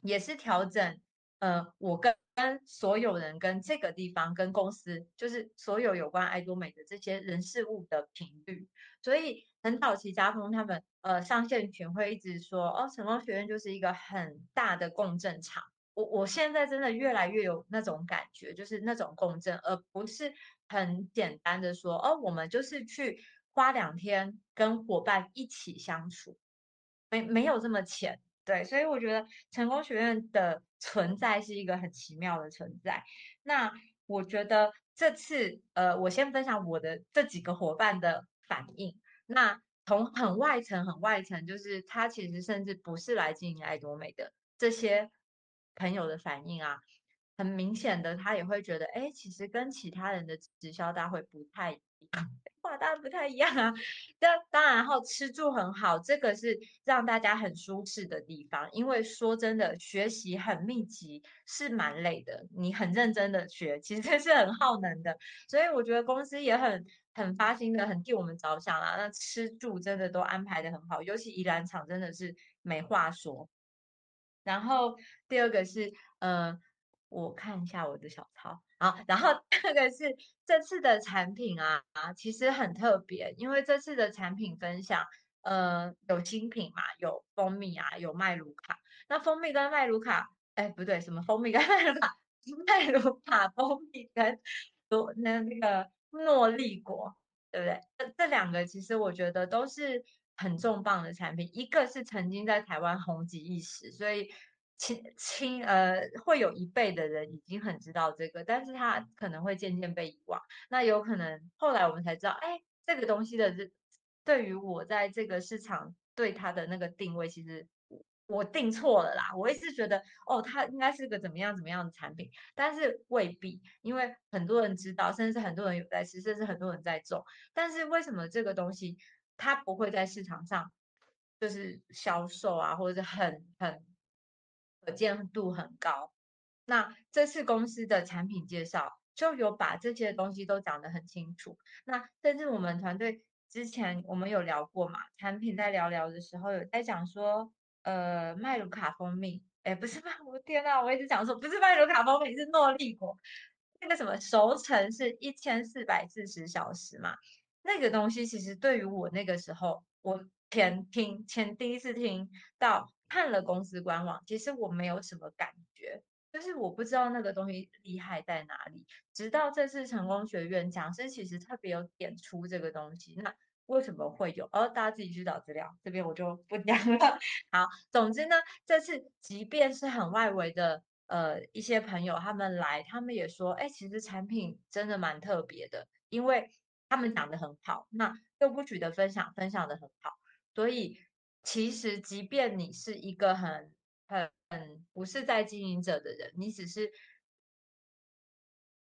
也是调整呃我跟。跟所有人、跟这个地方、跟公司，就是所有有关爱多美的这些人事物的频率。所以很早期家风他们呃上线群会一直说哦，成功学院就是一个很大的共振场。我我现在真的越来越有那种感觉，就是那种共振，而不是很简单的说哦，我们就是去花两天跟伙伴一起相处，没没有这么浅。对，所以我觉得成功学院的存在是一个很奇妙的存在。那我觉得这次，呃，我先分享我的这几个伙伴的反应。那从很外层、很外层，就是他其实甚至不是来经营爱多美的这些朋友的反应啊，很明显的，他也会觉得，哎，其实跟其他人的直销大会不太一样。哇当然不太一样啊，但当然后吃住很好，这个是让大家很舒适的地方。因为说真的，学习很密集是蛮累的，你很认真的学，其实 是很耗能的。所以我觉得公司也很很发心的，很替我们着想啦。那吃住真的都安排的很好，尤其宜兰场真的是没话说。然后第二个是，嗯、呃，我看一下我的小抄。好，然后这个是这次的产品啊，其实很特别，因为这次的产品分享，呃，有新品嘛，有蜂蜜啊，有麦卢卡。那蜂蜜跟麦卢卡，哎，不对，什么蜂蜜跟麦卢卡？麦卢卡蜂蜜跟多那那个诺丽果，对不对？这这两个其实我觉得都是很重磅的产品，一个是曾经在台湾红极一时，所以。亲亲呃，会有一辈的人已经很知道这个，但是他可能会渐渐被遗忘。那有可能后来我们才知道，哎，这个东西的这对于我在这个市场对它的那个定位，其实我定错了啦。我一直觉得，哦，它应该是个怎么样怎么样的产品，但是未必，因为很多人知道，甚至很多人有在吃，甚至很多人在种。但是为什么这个东西它不会在市场上就是销售啊，或者是很很。可见度很高。那这次公司的产品介绍就有把这些东西都讲得很清楚。那甚至我们团队之前我们有聊过嘛，产品在聊聊的时候有在讲说，呃，麦卢卡蜂蜜，哎，不是麦，我天呐，我一直讲说不是麦卢卡蜂蜜，是诺丽果。那个什么熟成是一千四百四十小时嘛？那个东西其实对于我那个时候，我前听前第一次听到。看了公司官网，其实我没有什么感觉，就是我不知道那个东西厉害在哪里。直到这次成功学院讲师其实特别有点出这个东西，那为什么会有？哦，大家自己去找资料，这边我就不讲了。好，总之呢，这次即便是很外围的呃一些朋友他们来，他们也说，哎，其实产品真的蛮特别的，因为他们讲得很好，那又不取得分享，分享得很好，所以。其实，即便你是一个很、很、很不是在经营者的人，你只是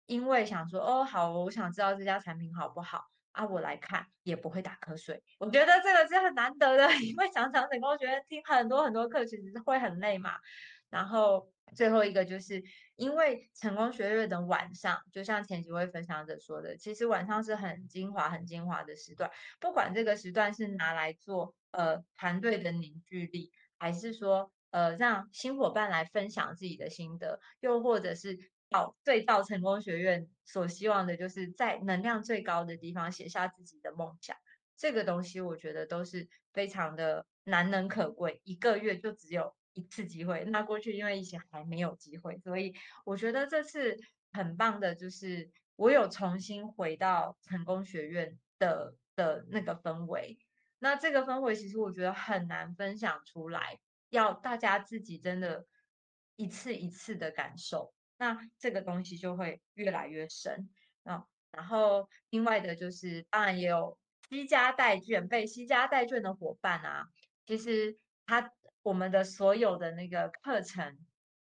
因为想说，哦，好，我想知道这家产品好不好啊，我来看也不会打瞌睡。我觉得这个是很难得的，因为常常成功学院听很多很多课，其实是会很累嘛。然后最后一个就是因为成功学院的晚上，就像前几位分享者说的，其实晚上是很精华、很精华的时段，不管这个时段是拿来做。呃，团队的凝聚力，还是说，呃，让新伙伴来分享自己的心得，又或者是到最到成功学院所希望的，就是在能量最高的地方写下自己的梦想。这个东西，我觉得都是非常的难能可贵。一个月就只有一次机会，那过去因为疫情还没有机会，所以我觉得这次很棒的，就是我有重新回到成功学院的的那个氛围。那这个氛围其实我觉得很难分享出来，要大家自己真的一次一次的感受，那这个东西就会越来越深啊。然后另外的就是，当然也有携家带卷，被西家带卷的伙伴啊，其实他我们的所有的那个课程，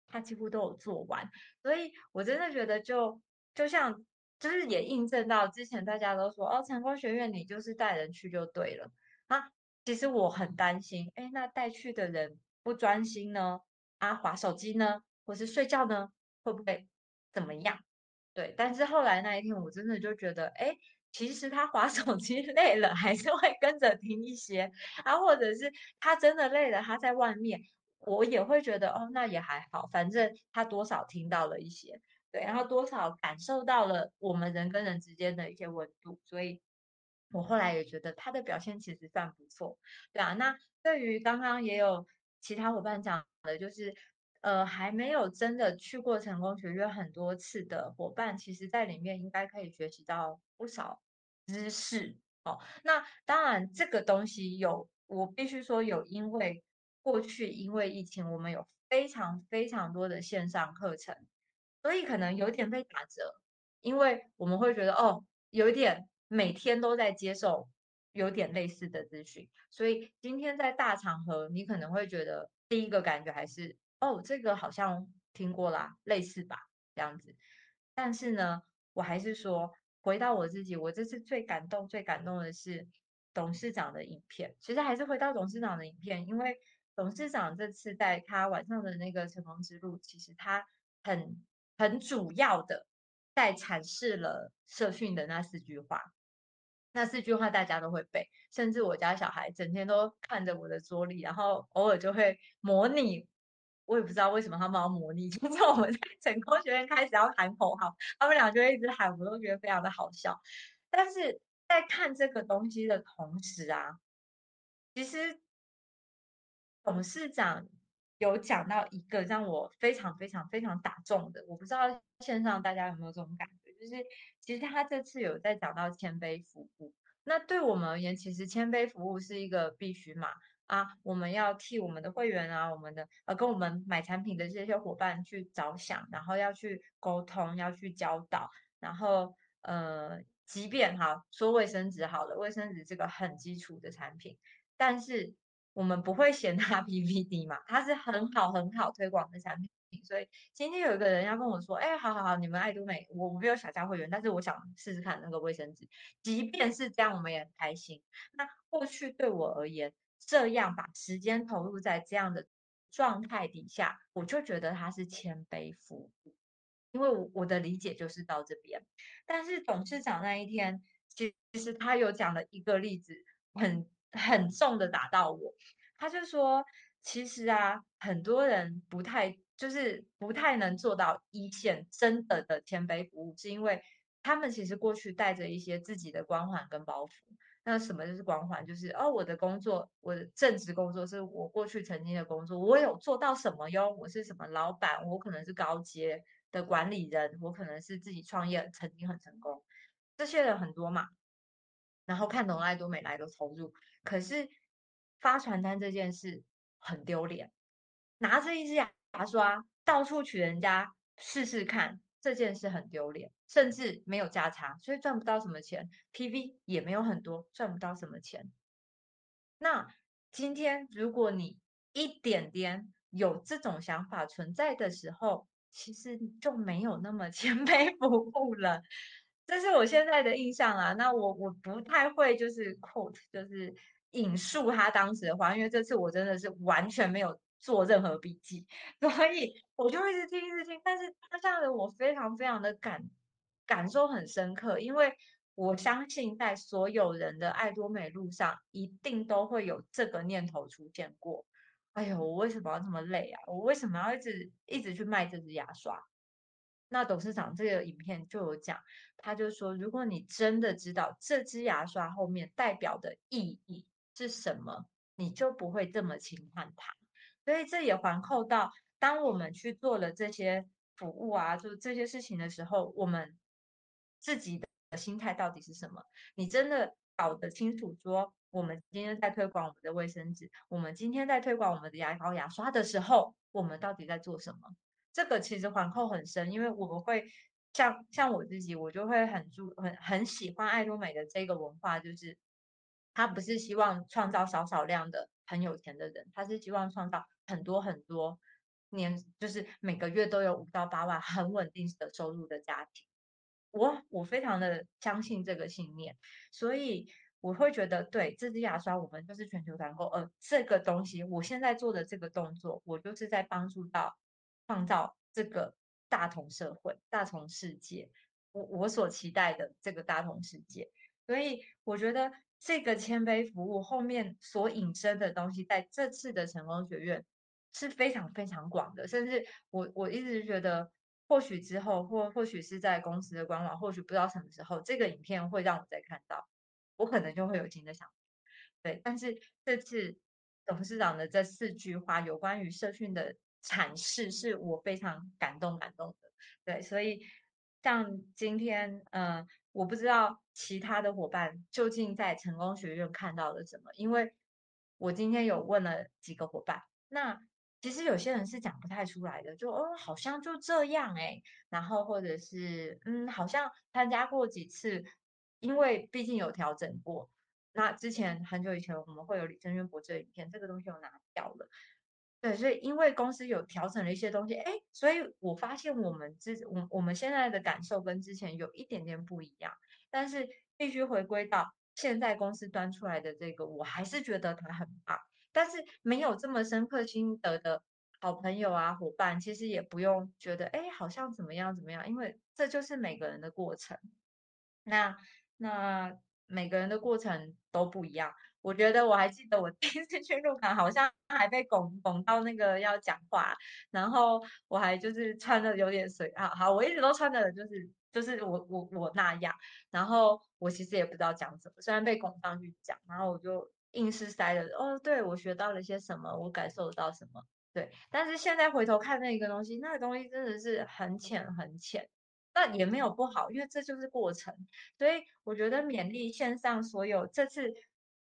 他几乎都有做完，所以我真的觉得就就像就是也印证到之前大家都说哦，成功学院你就是带人去就对了啊。其实我很担心，哎，那带去的人不专心呢？啊，滑手机呢，或是睡觉呢，会不会怎么样？对，但是后来那一天，我真的就觉得，哎，其实他滑 手机累了，还是会跟着听一些啊，或者是他真的累了，他在外面，我也会觉得，哦，那也还好，反正他多少听到了一些，对，然后多少感受到了我们人跟人之间的一些温度，所以。我后来也觉得他的表现其实算不错，对啊。那对于刚刚也有其他伙伴讲的，就是呃还没有真的去过成功学院很多次的伙伴，其实在里面应该可以学习到不少知识哦。那当然这个东西有，我必须说有，因为过去因为疫情，我们有非常非常多的线上课程，所以可能有点被打折，因为我们会觉得哦有一点。每天都在接受有点类似的资讯，所以今天在大场合，你可能会觉得第一个感觉还是哦，这个好像听过啦，类似吧，这样子。但是呢，我还是说回到我自己，我这次最感动、最感动的是董事长的影片。其实还是回到董事长的影片，因为董事长这次在他晚上的那个成功之路，其实他很很主要的在阐释了社训的那四句话。那四句话大家都会背，甚至我家小孩整天都看着我的桌历，然后偶尔就会模拟。我也不知道为什么他们要模拟，就是我们在成功学院开始要喊口号，他们俩就一直喊，我都觉得非常的好笑。但是在看这个东西的同时啊，其实董事长有讲到一个让我非常非常非常打中的，我不知道线上大家有没有这种感觉。就是，其实他这次有在讲到谦卑服务，那对我们而言，其实谦卑服务是一个必须嘛啊，我们要替我们的会员啊，我们的呃跟我们买产品的这些伙伴去着想，然后要去沟通，要去教导，然后呃，即便哈说卫生纸好了，卫生纸这个很基础的产品，但是我们不会嫌它 PVD 嘛，它是很好很好推广的产品。所以今天有一个人要跟我说，哎，好好好，你们爱多美，我我没有小家会员，但是我想试试看那个卫生纸。即便是这样，我们也很开心。那过去对我而言，这样把时间投入在这样的状态底下，我就觉得他是谦卑服务，因为我我的理解就是到这边。但是董事长那一天，其实他有讲了一个例子，很很重的打到我。他就说，其实啊，很多人不太。就是不太能做到一线真的的谦卑服务，是因为他们其实过去带着一些自己的光环跟包袱。那什么就是光环？就是哦，我的工作，我的正职工作是我过去曾经的工作，我有做到什么哟？我是什么老板？我可能是高阶的管理人，我可能是自己创业曾经很成功，这些人很多嘛。然后看懂爱多美来的投入，可是发传单这件事很丢脸，拿着一支牙。牙刷到处取人家试试看，这件事很丢脸，甚至没有价差，所以赚不到什么钱。PV 也没有很多，赚不到什么钱。那今天如果你一点点有这种想法存在的时候，其实就没有那么 谦卑服务了。这是我现在的印象啊。那我我不太会就是 quote 就是引述他当时的话，因为这次我真的是完全没有。做任何笔记，所以我就一直听，一直听。但是他这样的我非常非常的感感受很深刻，因为我相信在所有人的爱多美路上，一定都会有这个念头出现过。哎呦，我为什么要这么累啊？我为什么要一直一直去卖这支牙刷？那董事长这个影片就有讲，他就说，如果你真的知道这支牙刷后面代表的意义是什么，你就不会这么轻看它。所以这也环扣到，当我们去做了这些服务啊，做这些事情的时候，我们自己的心态到底是什么？你真的搞得清楚，说我们今天在推广我们的卫生纸，我们今天在推广我们的牙膏、牙刷的时候，我们到底在做什么？这个其实环扣很深，因为我们会像像我自己，我就会很注很很喜欢爱多美的这个文化，就是他不是希望创造少少量的很有钱的人，他是希望创造。很多很多年，就是每个月都有五到八万很稳定的收入的家庭。我我非常的相信这个信念，所以我会觉得，对，这支牙刷我们就是全球团购，呃，这个东西我现在做的这个动作，我就是在帮助到创造这个大同社会、大同世界，我我所期待的这个大同世界，所以我觉得这个谦卑服务后面所引申的东西，在这次的成功学院是非常非常广的，甚至我我一直觉得。或许之后，或或许是在公司的官网，或许不知道什么时候，这个影片会让我再看到，我可能就会有新的想法。对，但是这次董事长的这四句话有关于社训的阐释，是我非常感动感动的。对，所以像今天，嗯、我不知道其他的伙伴究竟在成功学院看到了什么，因为我今天有问了几个伙伴，那。其实有些人是讲不太出来的，就哦，好像就这样诶，然后或者是嗯，好像参加过几次，因为毕竟有调整过。那之前很久以前我们会有李正渊博士的影片，这个东西有拿掉了。对，所以因为公司有调整了一些东西，诶，所以我发现我们之我我们现在的感受跟之前有一点点不一样，但是必须回归到现在公司端出来的这个，我还是觉得它很棒。但是没有这么深刻心得的好朋友啊、伙伴，其实也不用觉得哎，好像怎么样怎么样，因为这就是每个人的过程。那那每个人的过程都不一样。我觉得我还记得我 第一次去入港，好像还被拱拱到那个要讲话，然后我还就是穿的有点随啊，好，我一直都穿的就是就是我我我那样，然后我其实也不知道讲什么，虽然被拱上去讲，然后我就。硬是塞的哦，对，我学到了些什么，我感受到什么，对。但是现在回头看那个东西，那个东西真的是很浅很浅，那也没有不好，因为这就是过程。所以我觉得勉励线上所有这次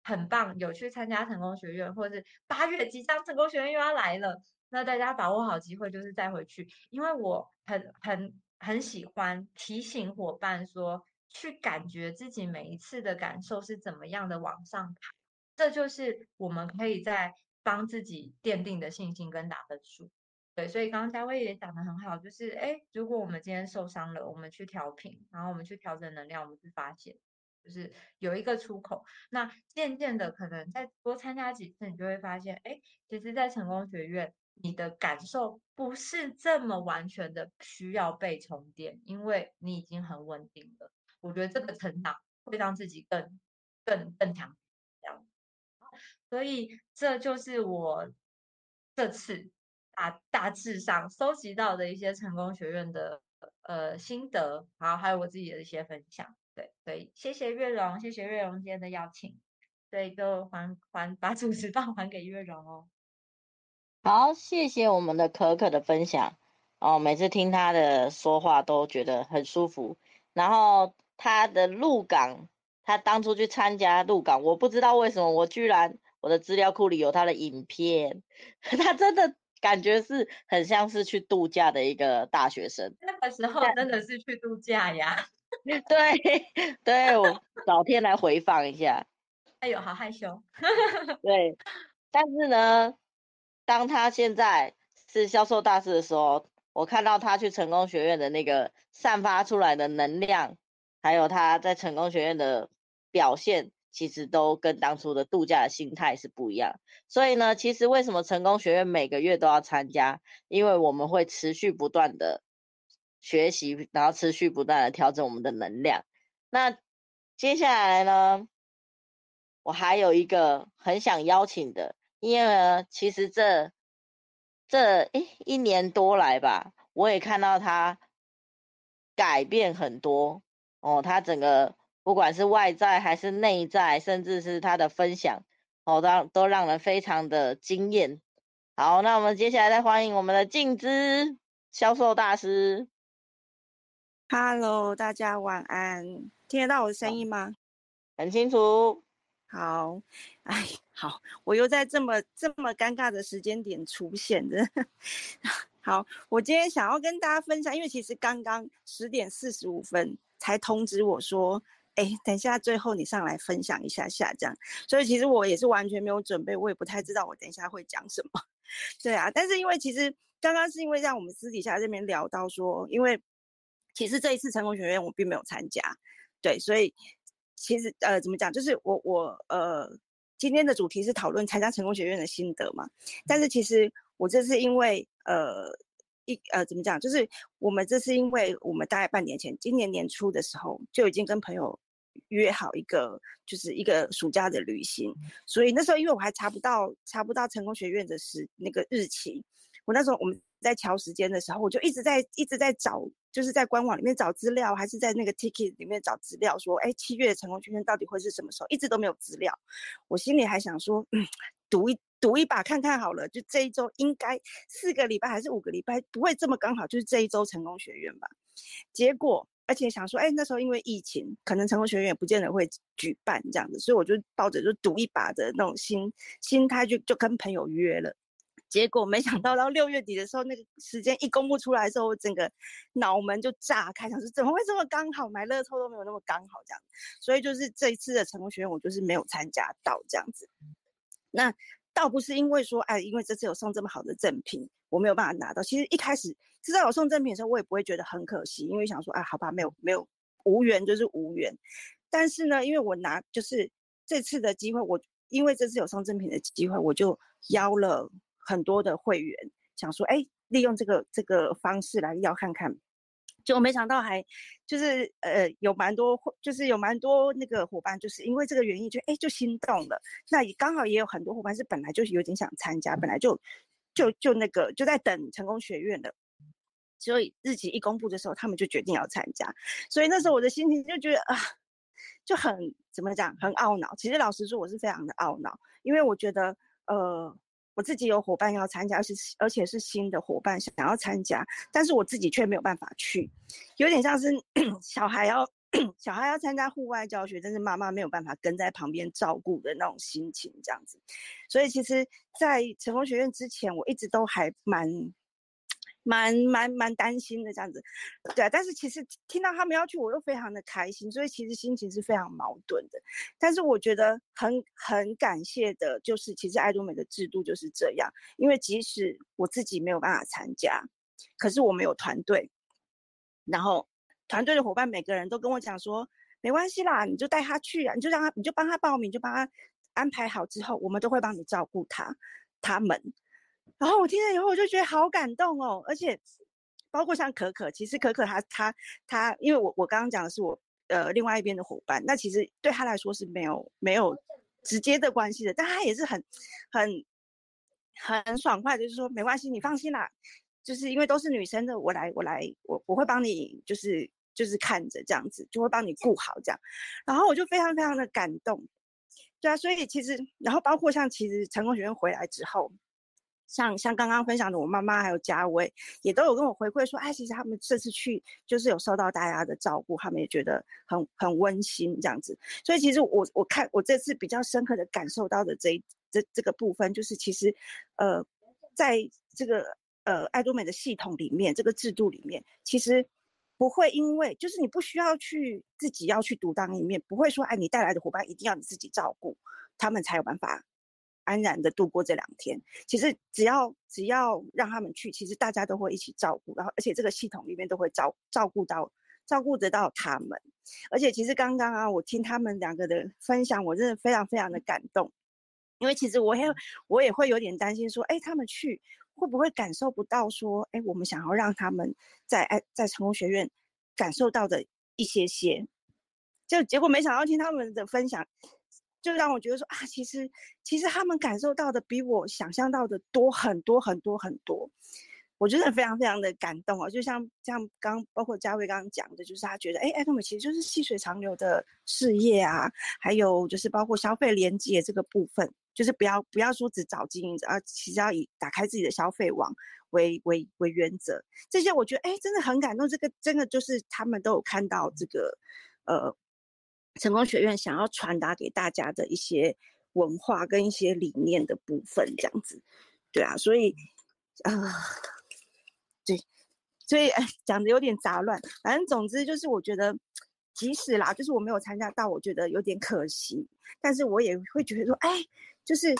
很棒，有去参加成功学院，或者是八月即将成功学院又要来了，那大家把握好机会，就是再回去，因为我很很很喜欢提醒伙伴说，去感觉自己每一次的感受是怎么样的往上爬。这就是我们可以在帮自己奠定的信心跟打分数，对，所以刚刚佳薇也讲的很好，就是哎，如果我们今天受伤了，我们去调频，然后我们去调整能量，我们去发现，就是有一个出口。那渐渐的，可能再多参加几次，你就会发现，哎，其实，在成功学院，你的感受不是这么完全的需要被充电，因为你已经很稳定了。我觉得这个成长会让自己更、更、更强。所以这就是我这次大大致上收集到的一些成功学院的呃心得，然后还有我自己的一些分享。对，所以谢谢月荣，谢谢月荣今天的邀请。对就还还把主持棒还给月荣哦。好，谢谢我们的可可的分享哦，每次听他的说话都觉得很舒服。然后他的鹿港，他当初去参加鹿港，我不知道为什么我居然。我的资料库里有他的影片，他真的感觉是很像是去度假的一个大学生。那个时候真的是去度假呀。对，对，我找天来回放一下。哎呦，好害羞。对，但是呢，当他现在是销售大师的时候，我看到他去成功学院的那个散发出来的能量，还有他在成功学院的表现。其实都跟当初的度假的心态是不一样，所以呢，其实为什么成功学院每个月都要参加？因为我们会持续不断的学习，然后持续不断的调整我们的能量。那接下来呢，我还有一个很想邀请的，因为呢，其实这这诶一年多来吧，我也看到他改变很多哦，他整个。不管是外在还是内在，甚至是他的分享，哦，都都让人非常的惊艳。好，那我们接下来再欢迎我们的静之销售大师。Hello，大家晚安，听得到我的声音吗？很清楚。好，哎，好，我又在这么这么尴尬的时间点出现的。好，我今天想要跟大家分享，因为其实刚刚十点四十五分才通知我说。哎，等一下，最后你上来分享一下下这样，所以其实我也是完全没有准备，我也不太知道我等一下会讲什么。对啊，但是因为其实刚刚是因为在我们私底下这边聊到说，因为其实这一次成功学院我并没有参加，对，所以其实呃怎么讲，就是我我呃今天的主题是讨论参加成功学院的心得嘛，但是其实我这是因为呃一呃怎么讲，就是我们这是因为我们大概半年前，今年年初的时候就已经跟朋友约好一个就是一个暑假的旅行，所以那时候因为我还查不到查不到成功学院的时那个日期，我那时候我们。在乔时间的时候，我就一直在一直在找，就是在官网里面找资料，还是在那个 ticket 里面找资料，说，哎，七月的成功学院到底会是什么时候？一直都没有资料。我心里还想说，嗯，赌一赌一把看看好了，就这一周应该四个礼拜还是五个礼拜，不会这么刚好，就是这一周成功学院吧？结果，而且想说，哎，那时候因为疫情，可能成功学院也不见得会举办这样子，所以我就抱着就赌一把的那种心心态，就就跟朋友约了。结果没想到到六月底的时候，那个时间一公布出来的时候，我整个脑门就炸开，想说怎么会这么刚好？买乐透都没有那么刚好这样，所以就是这一次的成功学院，我就是没有参加到这样子。那倒不是因为说，哎，因为这次有送这么好的赠品，我没有办法拿到。其实一开始知道有送赠品的时候，我也不会觉得很可惜，因为想说，哎，好吧，没有没有无缘就是无缘。但是呢，因为我拿就是这次的机会，我因为这次有送赠品的机会，我就邀了。很多的会员想说，哎，利用这个这个方式来要看看，就没想到还就是呃有蛮多，就是有蛮多那个伙伴，就是因为这个原因就哎就心动了。那也刚好也有很多伙伴是本来就有点想参加，本来就就就那个就在等成功学院的，所以日期一公布的时候，他们就决定要参加。所以那时候我的心情就觉得啊，就很怎么讲，很懊恼。其实老实说，我是非常的懊恼，因为我觉得呃。我自己有伙伴要参加，而且而且是新的伙伴想要参加，但是我自己却没有办法去，有点像是 小孩要 小孩要参加户外教学，但是妈妈没有办法跟在旁边照顾的那种心情这样子。所以其实，在成功学院之前，我一直都还蛮。蛮蛮蛮担心的这样子，对啊，但是其实听到他们要去，我又非常的开心，所以其实心情是非常矛盾的。但是我觉得很很感谢的，就是其实爱多美的制度就是这样，因为即使我自己没有办法参加，可是我们有团队，然后团队的伙伴每个人都跟我讲说，没关系啦，你就带他去啊，你就让他，你就帮他报名，就帮他安排好之后，我们都会帮你照顾他，他们。然后我听了以后，我就觉得好感动哦，而且包括像可可，其实可可他他他，因为我我刚刚讲的是我呃另外一边的伙伴，那其实对他来说是没有没有直接的关系的，但他也是很很很爽快，就是说没关系，你放心啦，就是因为都是女生的，我来我来我我会帮你，就是就是看着这样子，就会帮你顾好这样，然后我就非常非常的感动，对啊，所以其实然后包括像其实成功学院回来之后。像像刚刚分享的，我妈妈还有嘉威也都有跟我回馈说，哎，其实他们这次去就是有受到大家的照顾，他们也觉得很很温馨这样子。所以其实我我看我这次比较深刻的感受到的这这这个部分，就是其实呃，在这个呃爱多美的系统里面，这个制度里面，其实不会因为就是你不需要去自己要去独当一面，不会说哎，你带来的伙伴一定要你自己照顾，他们才有办法。安然的度过这两天，其实只要只要让他们去，其实大家都会一起照顾，然后而且这个系统里面都会照照顾到照顾得到他们，而且其实刚刚啊，我听他们两个的分享，我真的非常非常的感动，因为其实我也我也会有点担心说，哎，他们去会不会感受不到说，哎，我们想要让他们在哎在成功学院感受到的一些些，就结果没想到听他们的分享。就让我觉得说啊，其实其实他们感受到的比我想象到的多很多很多很多，我觉得非常非常的感动啊！就像像刚包括嘉慧刚刚讲的，就是他觉得哎，爱多美其实就是细水长流的事业啊，还有就是包括消费连接这个部分，就是不要不要说只找经营者，而其实要以打开自己的消费网为为为原则。这些我觉得哎，真的很感动。这个真的就是他们都有看到这个呃。成功学院想要传达给大家的一些文化跟一些理念的部分，这样子，对啊，所以啊、呃，对，所以哎，讲的有点杂乱，反正总之就是，我觉得即使啦，就是我没有参加到，我觉得有点可惜，但是我也会觉得说，哎，就是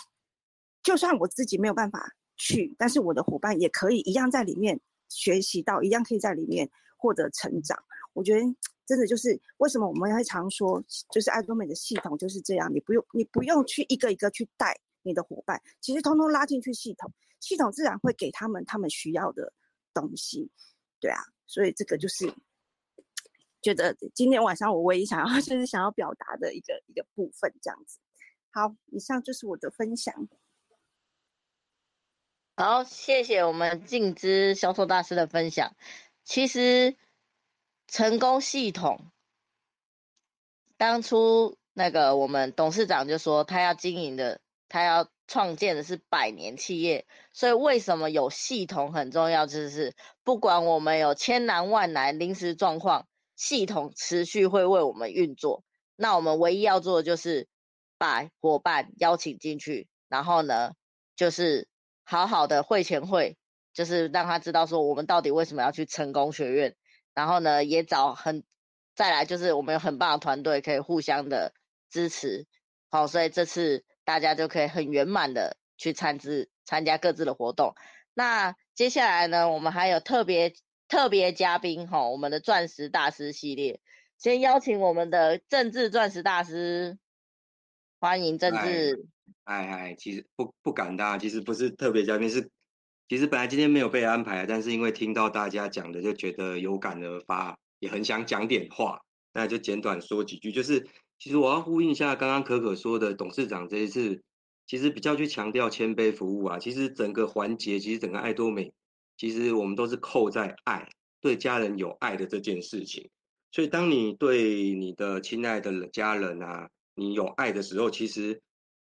就算我自己没有办法去，但是我的伙伴也可以一样在里面学习到，一样可以在里面获得成长。我觉得真的就是为什么我们会常说，就是爱多美的系统就是这样，你不用你不用去一个一个去带你的伙伴，其实通通拉进去系统，系统自然会给他们他们需要的东西。对啊，所以这个就是觉得今天晚上我唯一想要 就是想要表达的一个一个部分，这样子。好，以上就是我的分享。好，谢谢我们静之销售大师的分享。其实成功系统当初那个我们董事长就说，他要经营的，他要创建的是百年企业。所以为什么有系统很重要？就是不管我们有千难万难、临时状况，系统持续会为我们运作。那我们唯一要做的就是把伙伴邀请进去，然后呢，就是。好好的会前会，就是让他知道说我们到底为什么要去成功学院，然后呢也找很再来就是我们有很棒的团队可以互相的支持，好，所以这次大家就可以很圆满的去参资参加各自的活动。那接下来呢，我们还有特别特别嘉宾哈，我们的钻石大师系列，先邀请我们的政治钻石大师，欢迎政治。哎哎，其实不不敢当，其实不是特别嘉宾，是其实本来今天没有被安排，但是因为听到大家讲的，就觉得有感而发，也很想讲点话，那就简短说几句。就是其实我要呼应一下刚刚可可说的，董事长这一次其实比较去强调谦卑服务啊，其实整个环节，其实整个爱多美，其实我们都是扣在爱，对家人有爱的这件事情。所以当你对你的亲爱的家人啊，你有爱的时候，其实。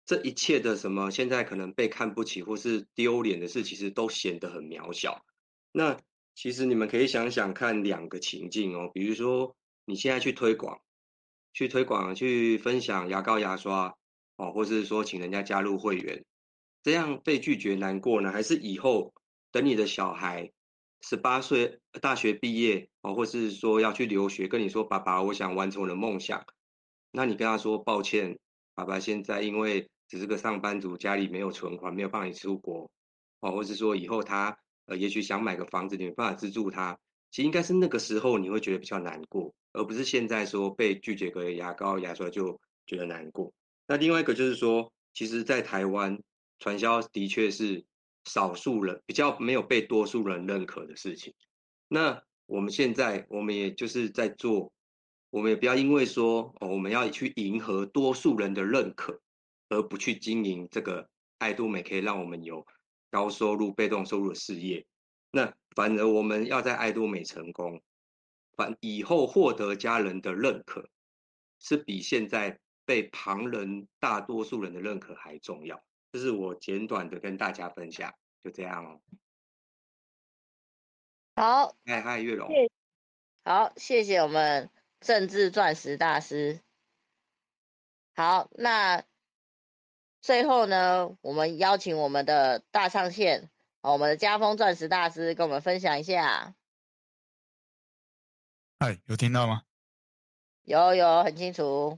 这一切的什么，现在可能被看不起或是丢脸的事，其实都显得很渺小。那其实你们可以想想看两个情境哦，比如说你现在去推广，去推广，去分享牙膏、牙刷哦，或是说请人家加入会员，这样被拒绝难过呢？还是以后等你的小孩十八岁大学毕业哦，或是说要去留学，跟你说爸爸，我想完成我的梦想，那你跟他说抱歉，爸爸现在因为。只是个上班族，家里没有存款，没有办法出国，哦，或是说以后他呃，也许想买个房子，你没办法资助他。其实应该是那个时候你会觉得比较难过，而不是现在说被拒绝个牙膏牙刷就觉得难过。那另外一个就是说，其实，在台湾传销的确是少数人比较没有被多数人认可的事情。那我们现在我们也就是在做，我们也不要因为说哦，我们要去迎合多数人的认可。而不去经营这个爱多美，可以让我们有高收入、被动收入的事业。那反而我们要在爱多美成功，反以后获得家人的认可，是比现在被旁人、大多数人的认可还重要。这是我简短的跟大家分享，就这样哦。好，嗨嗨，月龙，好，谢谢我们政治钻石大师。好，那。最后呢，我们邀请我们的大上线，我们的家风钻石大师跟我们分享一下。嗨，有听到吗？有有，很清楚。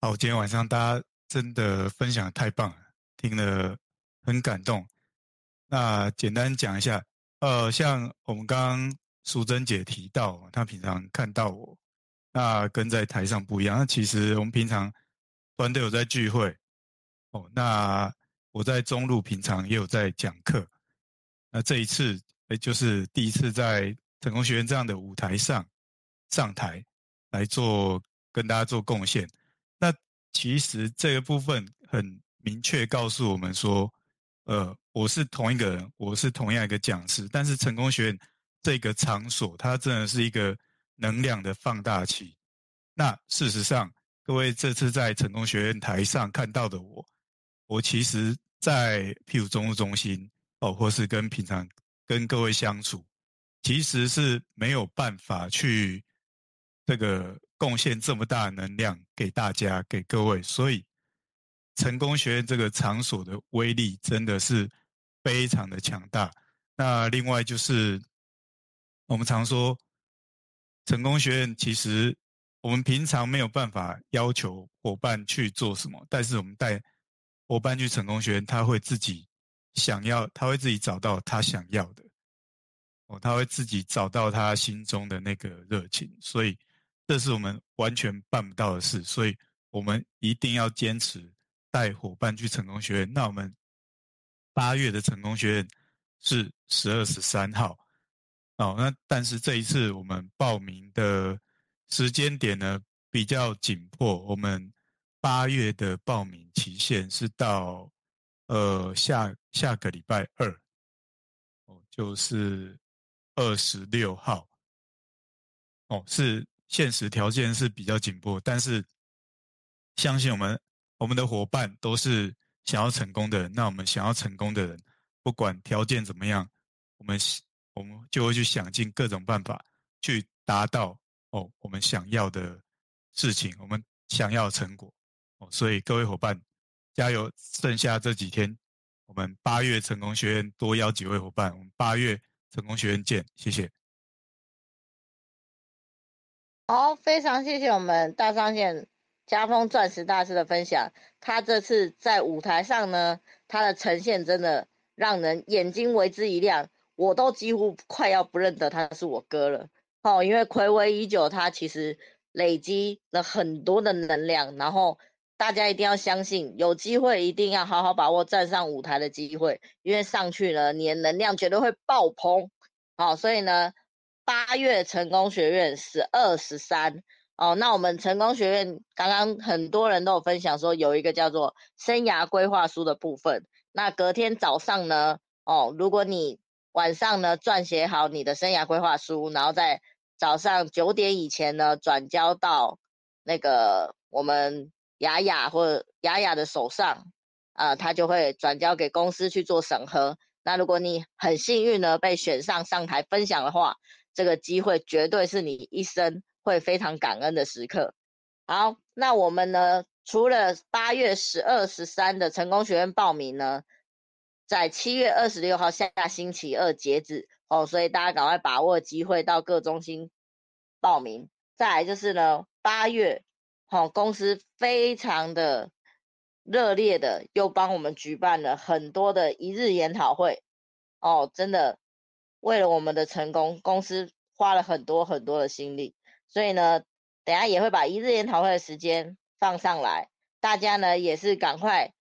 好，今天晚上大家真的分享得太棒了，听了很感动。那简单讲一下，呃，像我们刚刚淑珍姐提到，她平常看到我，那跟在台上不一样。那其实我们平常团队有在聚会。哦，那我在中路平常也有在讲课，那这一次诶就是第一次在成功学院这样的舞台上上台来做跟大家做贡献。那其实这个部分很明确告诉我们说，呃，我是同一个人，我是同样一个讲师，但是成功学院这个场所，它真的是一个能量的放大器。那事实上，各位这次在成功学院台上看到的我。我其实，在譬如中路中心哦，或是跟平常跟各位相处，其实是没有办法去这个贡献这么大能量给大家，给各位。所以，成功学院这个场所的威力真的是非常的强大。那另外就是，我们常说，成功学院其实我们平常没有办法要求伙伴去做什么，但是我们带。伙伴去成功学院，他会自己想要，他会自己找到他想要的。哦，他会自己找到他心中的那个热情，所以这是我们完全办不到的事，所以我们一定要坚持带伙伴去成功学院。那我们八月的成功学院是十二、十三号，哦，那但是这一次我们报名的时间点呢比较紧迫，我们八月的报名期限是到呃下下个礼拜二，哦，就是。二十六号，哦，是现实条件是比较紧迫，但是相信我们我们的伙伴都是想要成功的人，那我们想要成功的人，不管条件怎么样，我们我们就会去想尽各种办法去达到哦我们想要的事情，我们想要的成果哦，所以各位伙伴加油，剩下这几天，我们八月成功学院多邀几位伙伴，我们八月。成功学院见，谢谢。好，非常谢谢我们大上线家风钻石大师的分享。他这次在舞台上呢，他的呈现真的让人眼睛为之一亮，我都几乎快要不认得他是我哥了。哦，因为睽违已久，他其实累积了很多的能量，然后。大家一定要相信，有机会一定要好好把握站上舞台的机会，因为上去了，你的能量绝对会爆棚。好，所以呢，八月成功学院十二十三哦，那我们成功学院刚刚很多人都有分享说，有一个叫做生涯规划书的部分。那隔天早上呢，哦，如果你晚上呢撰写好你的生涯规划书，然后在早上九点以前呢转交到那个我们。雅雅或雅雅的手上，啊、他就会转交给公司去做审核。那如果你很幸运呢，被选上上台分享的话，这个机会绝对是你一生会非常感恩的时刻。好，那我们呢，除了八月十二、十三的成功学院报名呢，在七月二十六号下星期二截止哦，所以大家赶快把握机会到各中心报名。再来就是呢，八月。好，公司非常的热烈的，又帮我们举办了很多的一日研讨会。哦，真的，为了我们的成功，公司花了很多很多的心力。所以呢，等下也会把一日研讨会的时间放上来，大家呢也是赶快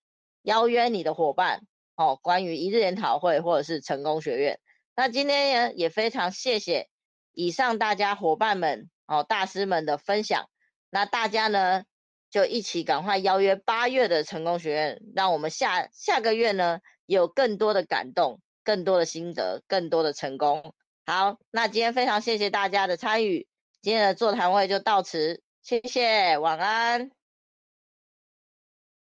邀约你的伙伴。哦，关于一日研讨会或者是成功学院，那今天呢也非常谢谢以上大家伙伴们哦，大师们的分享。那大家呢，就一起赶快邀约八月的成功学院，让我们下下个月呢有更多的感动、更多的心得、更多的成功。好，那今天非常谢谢大家的参与，今天的座谈会就到此，谢谢，晚安。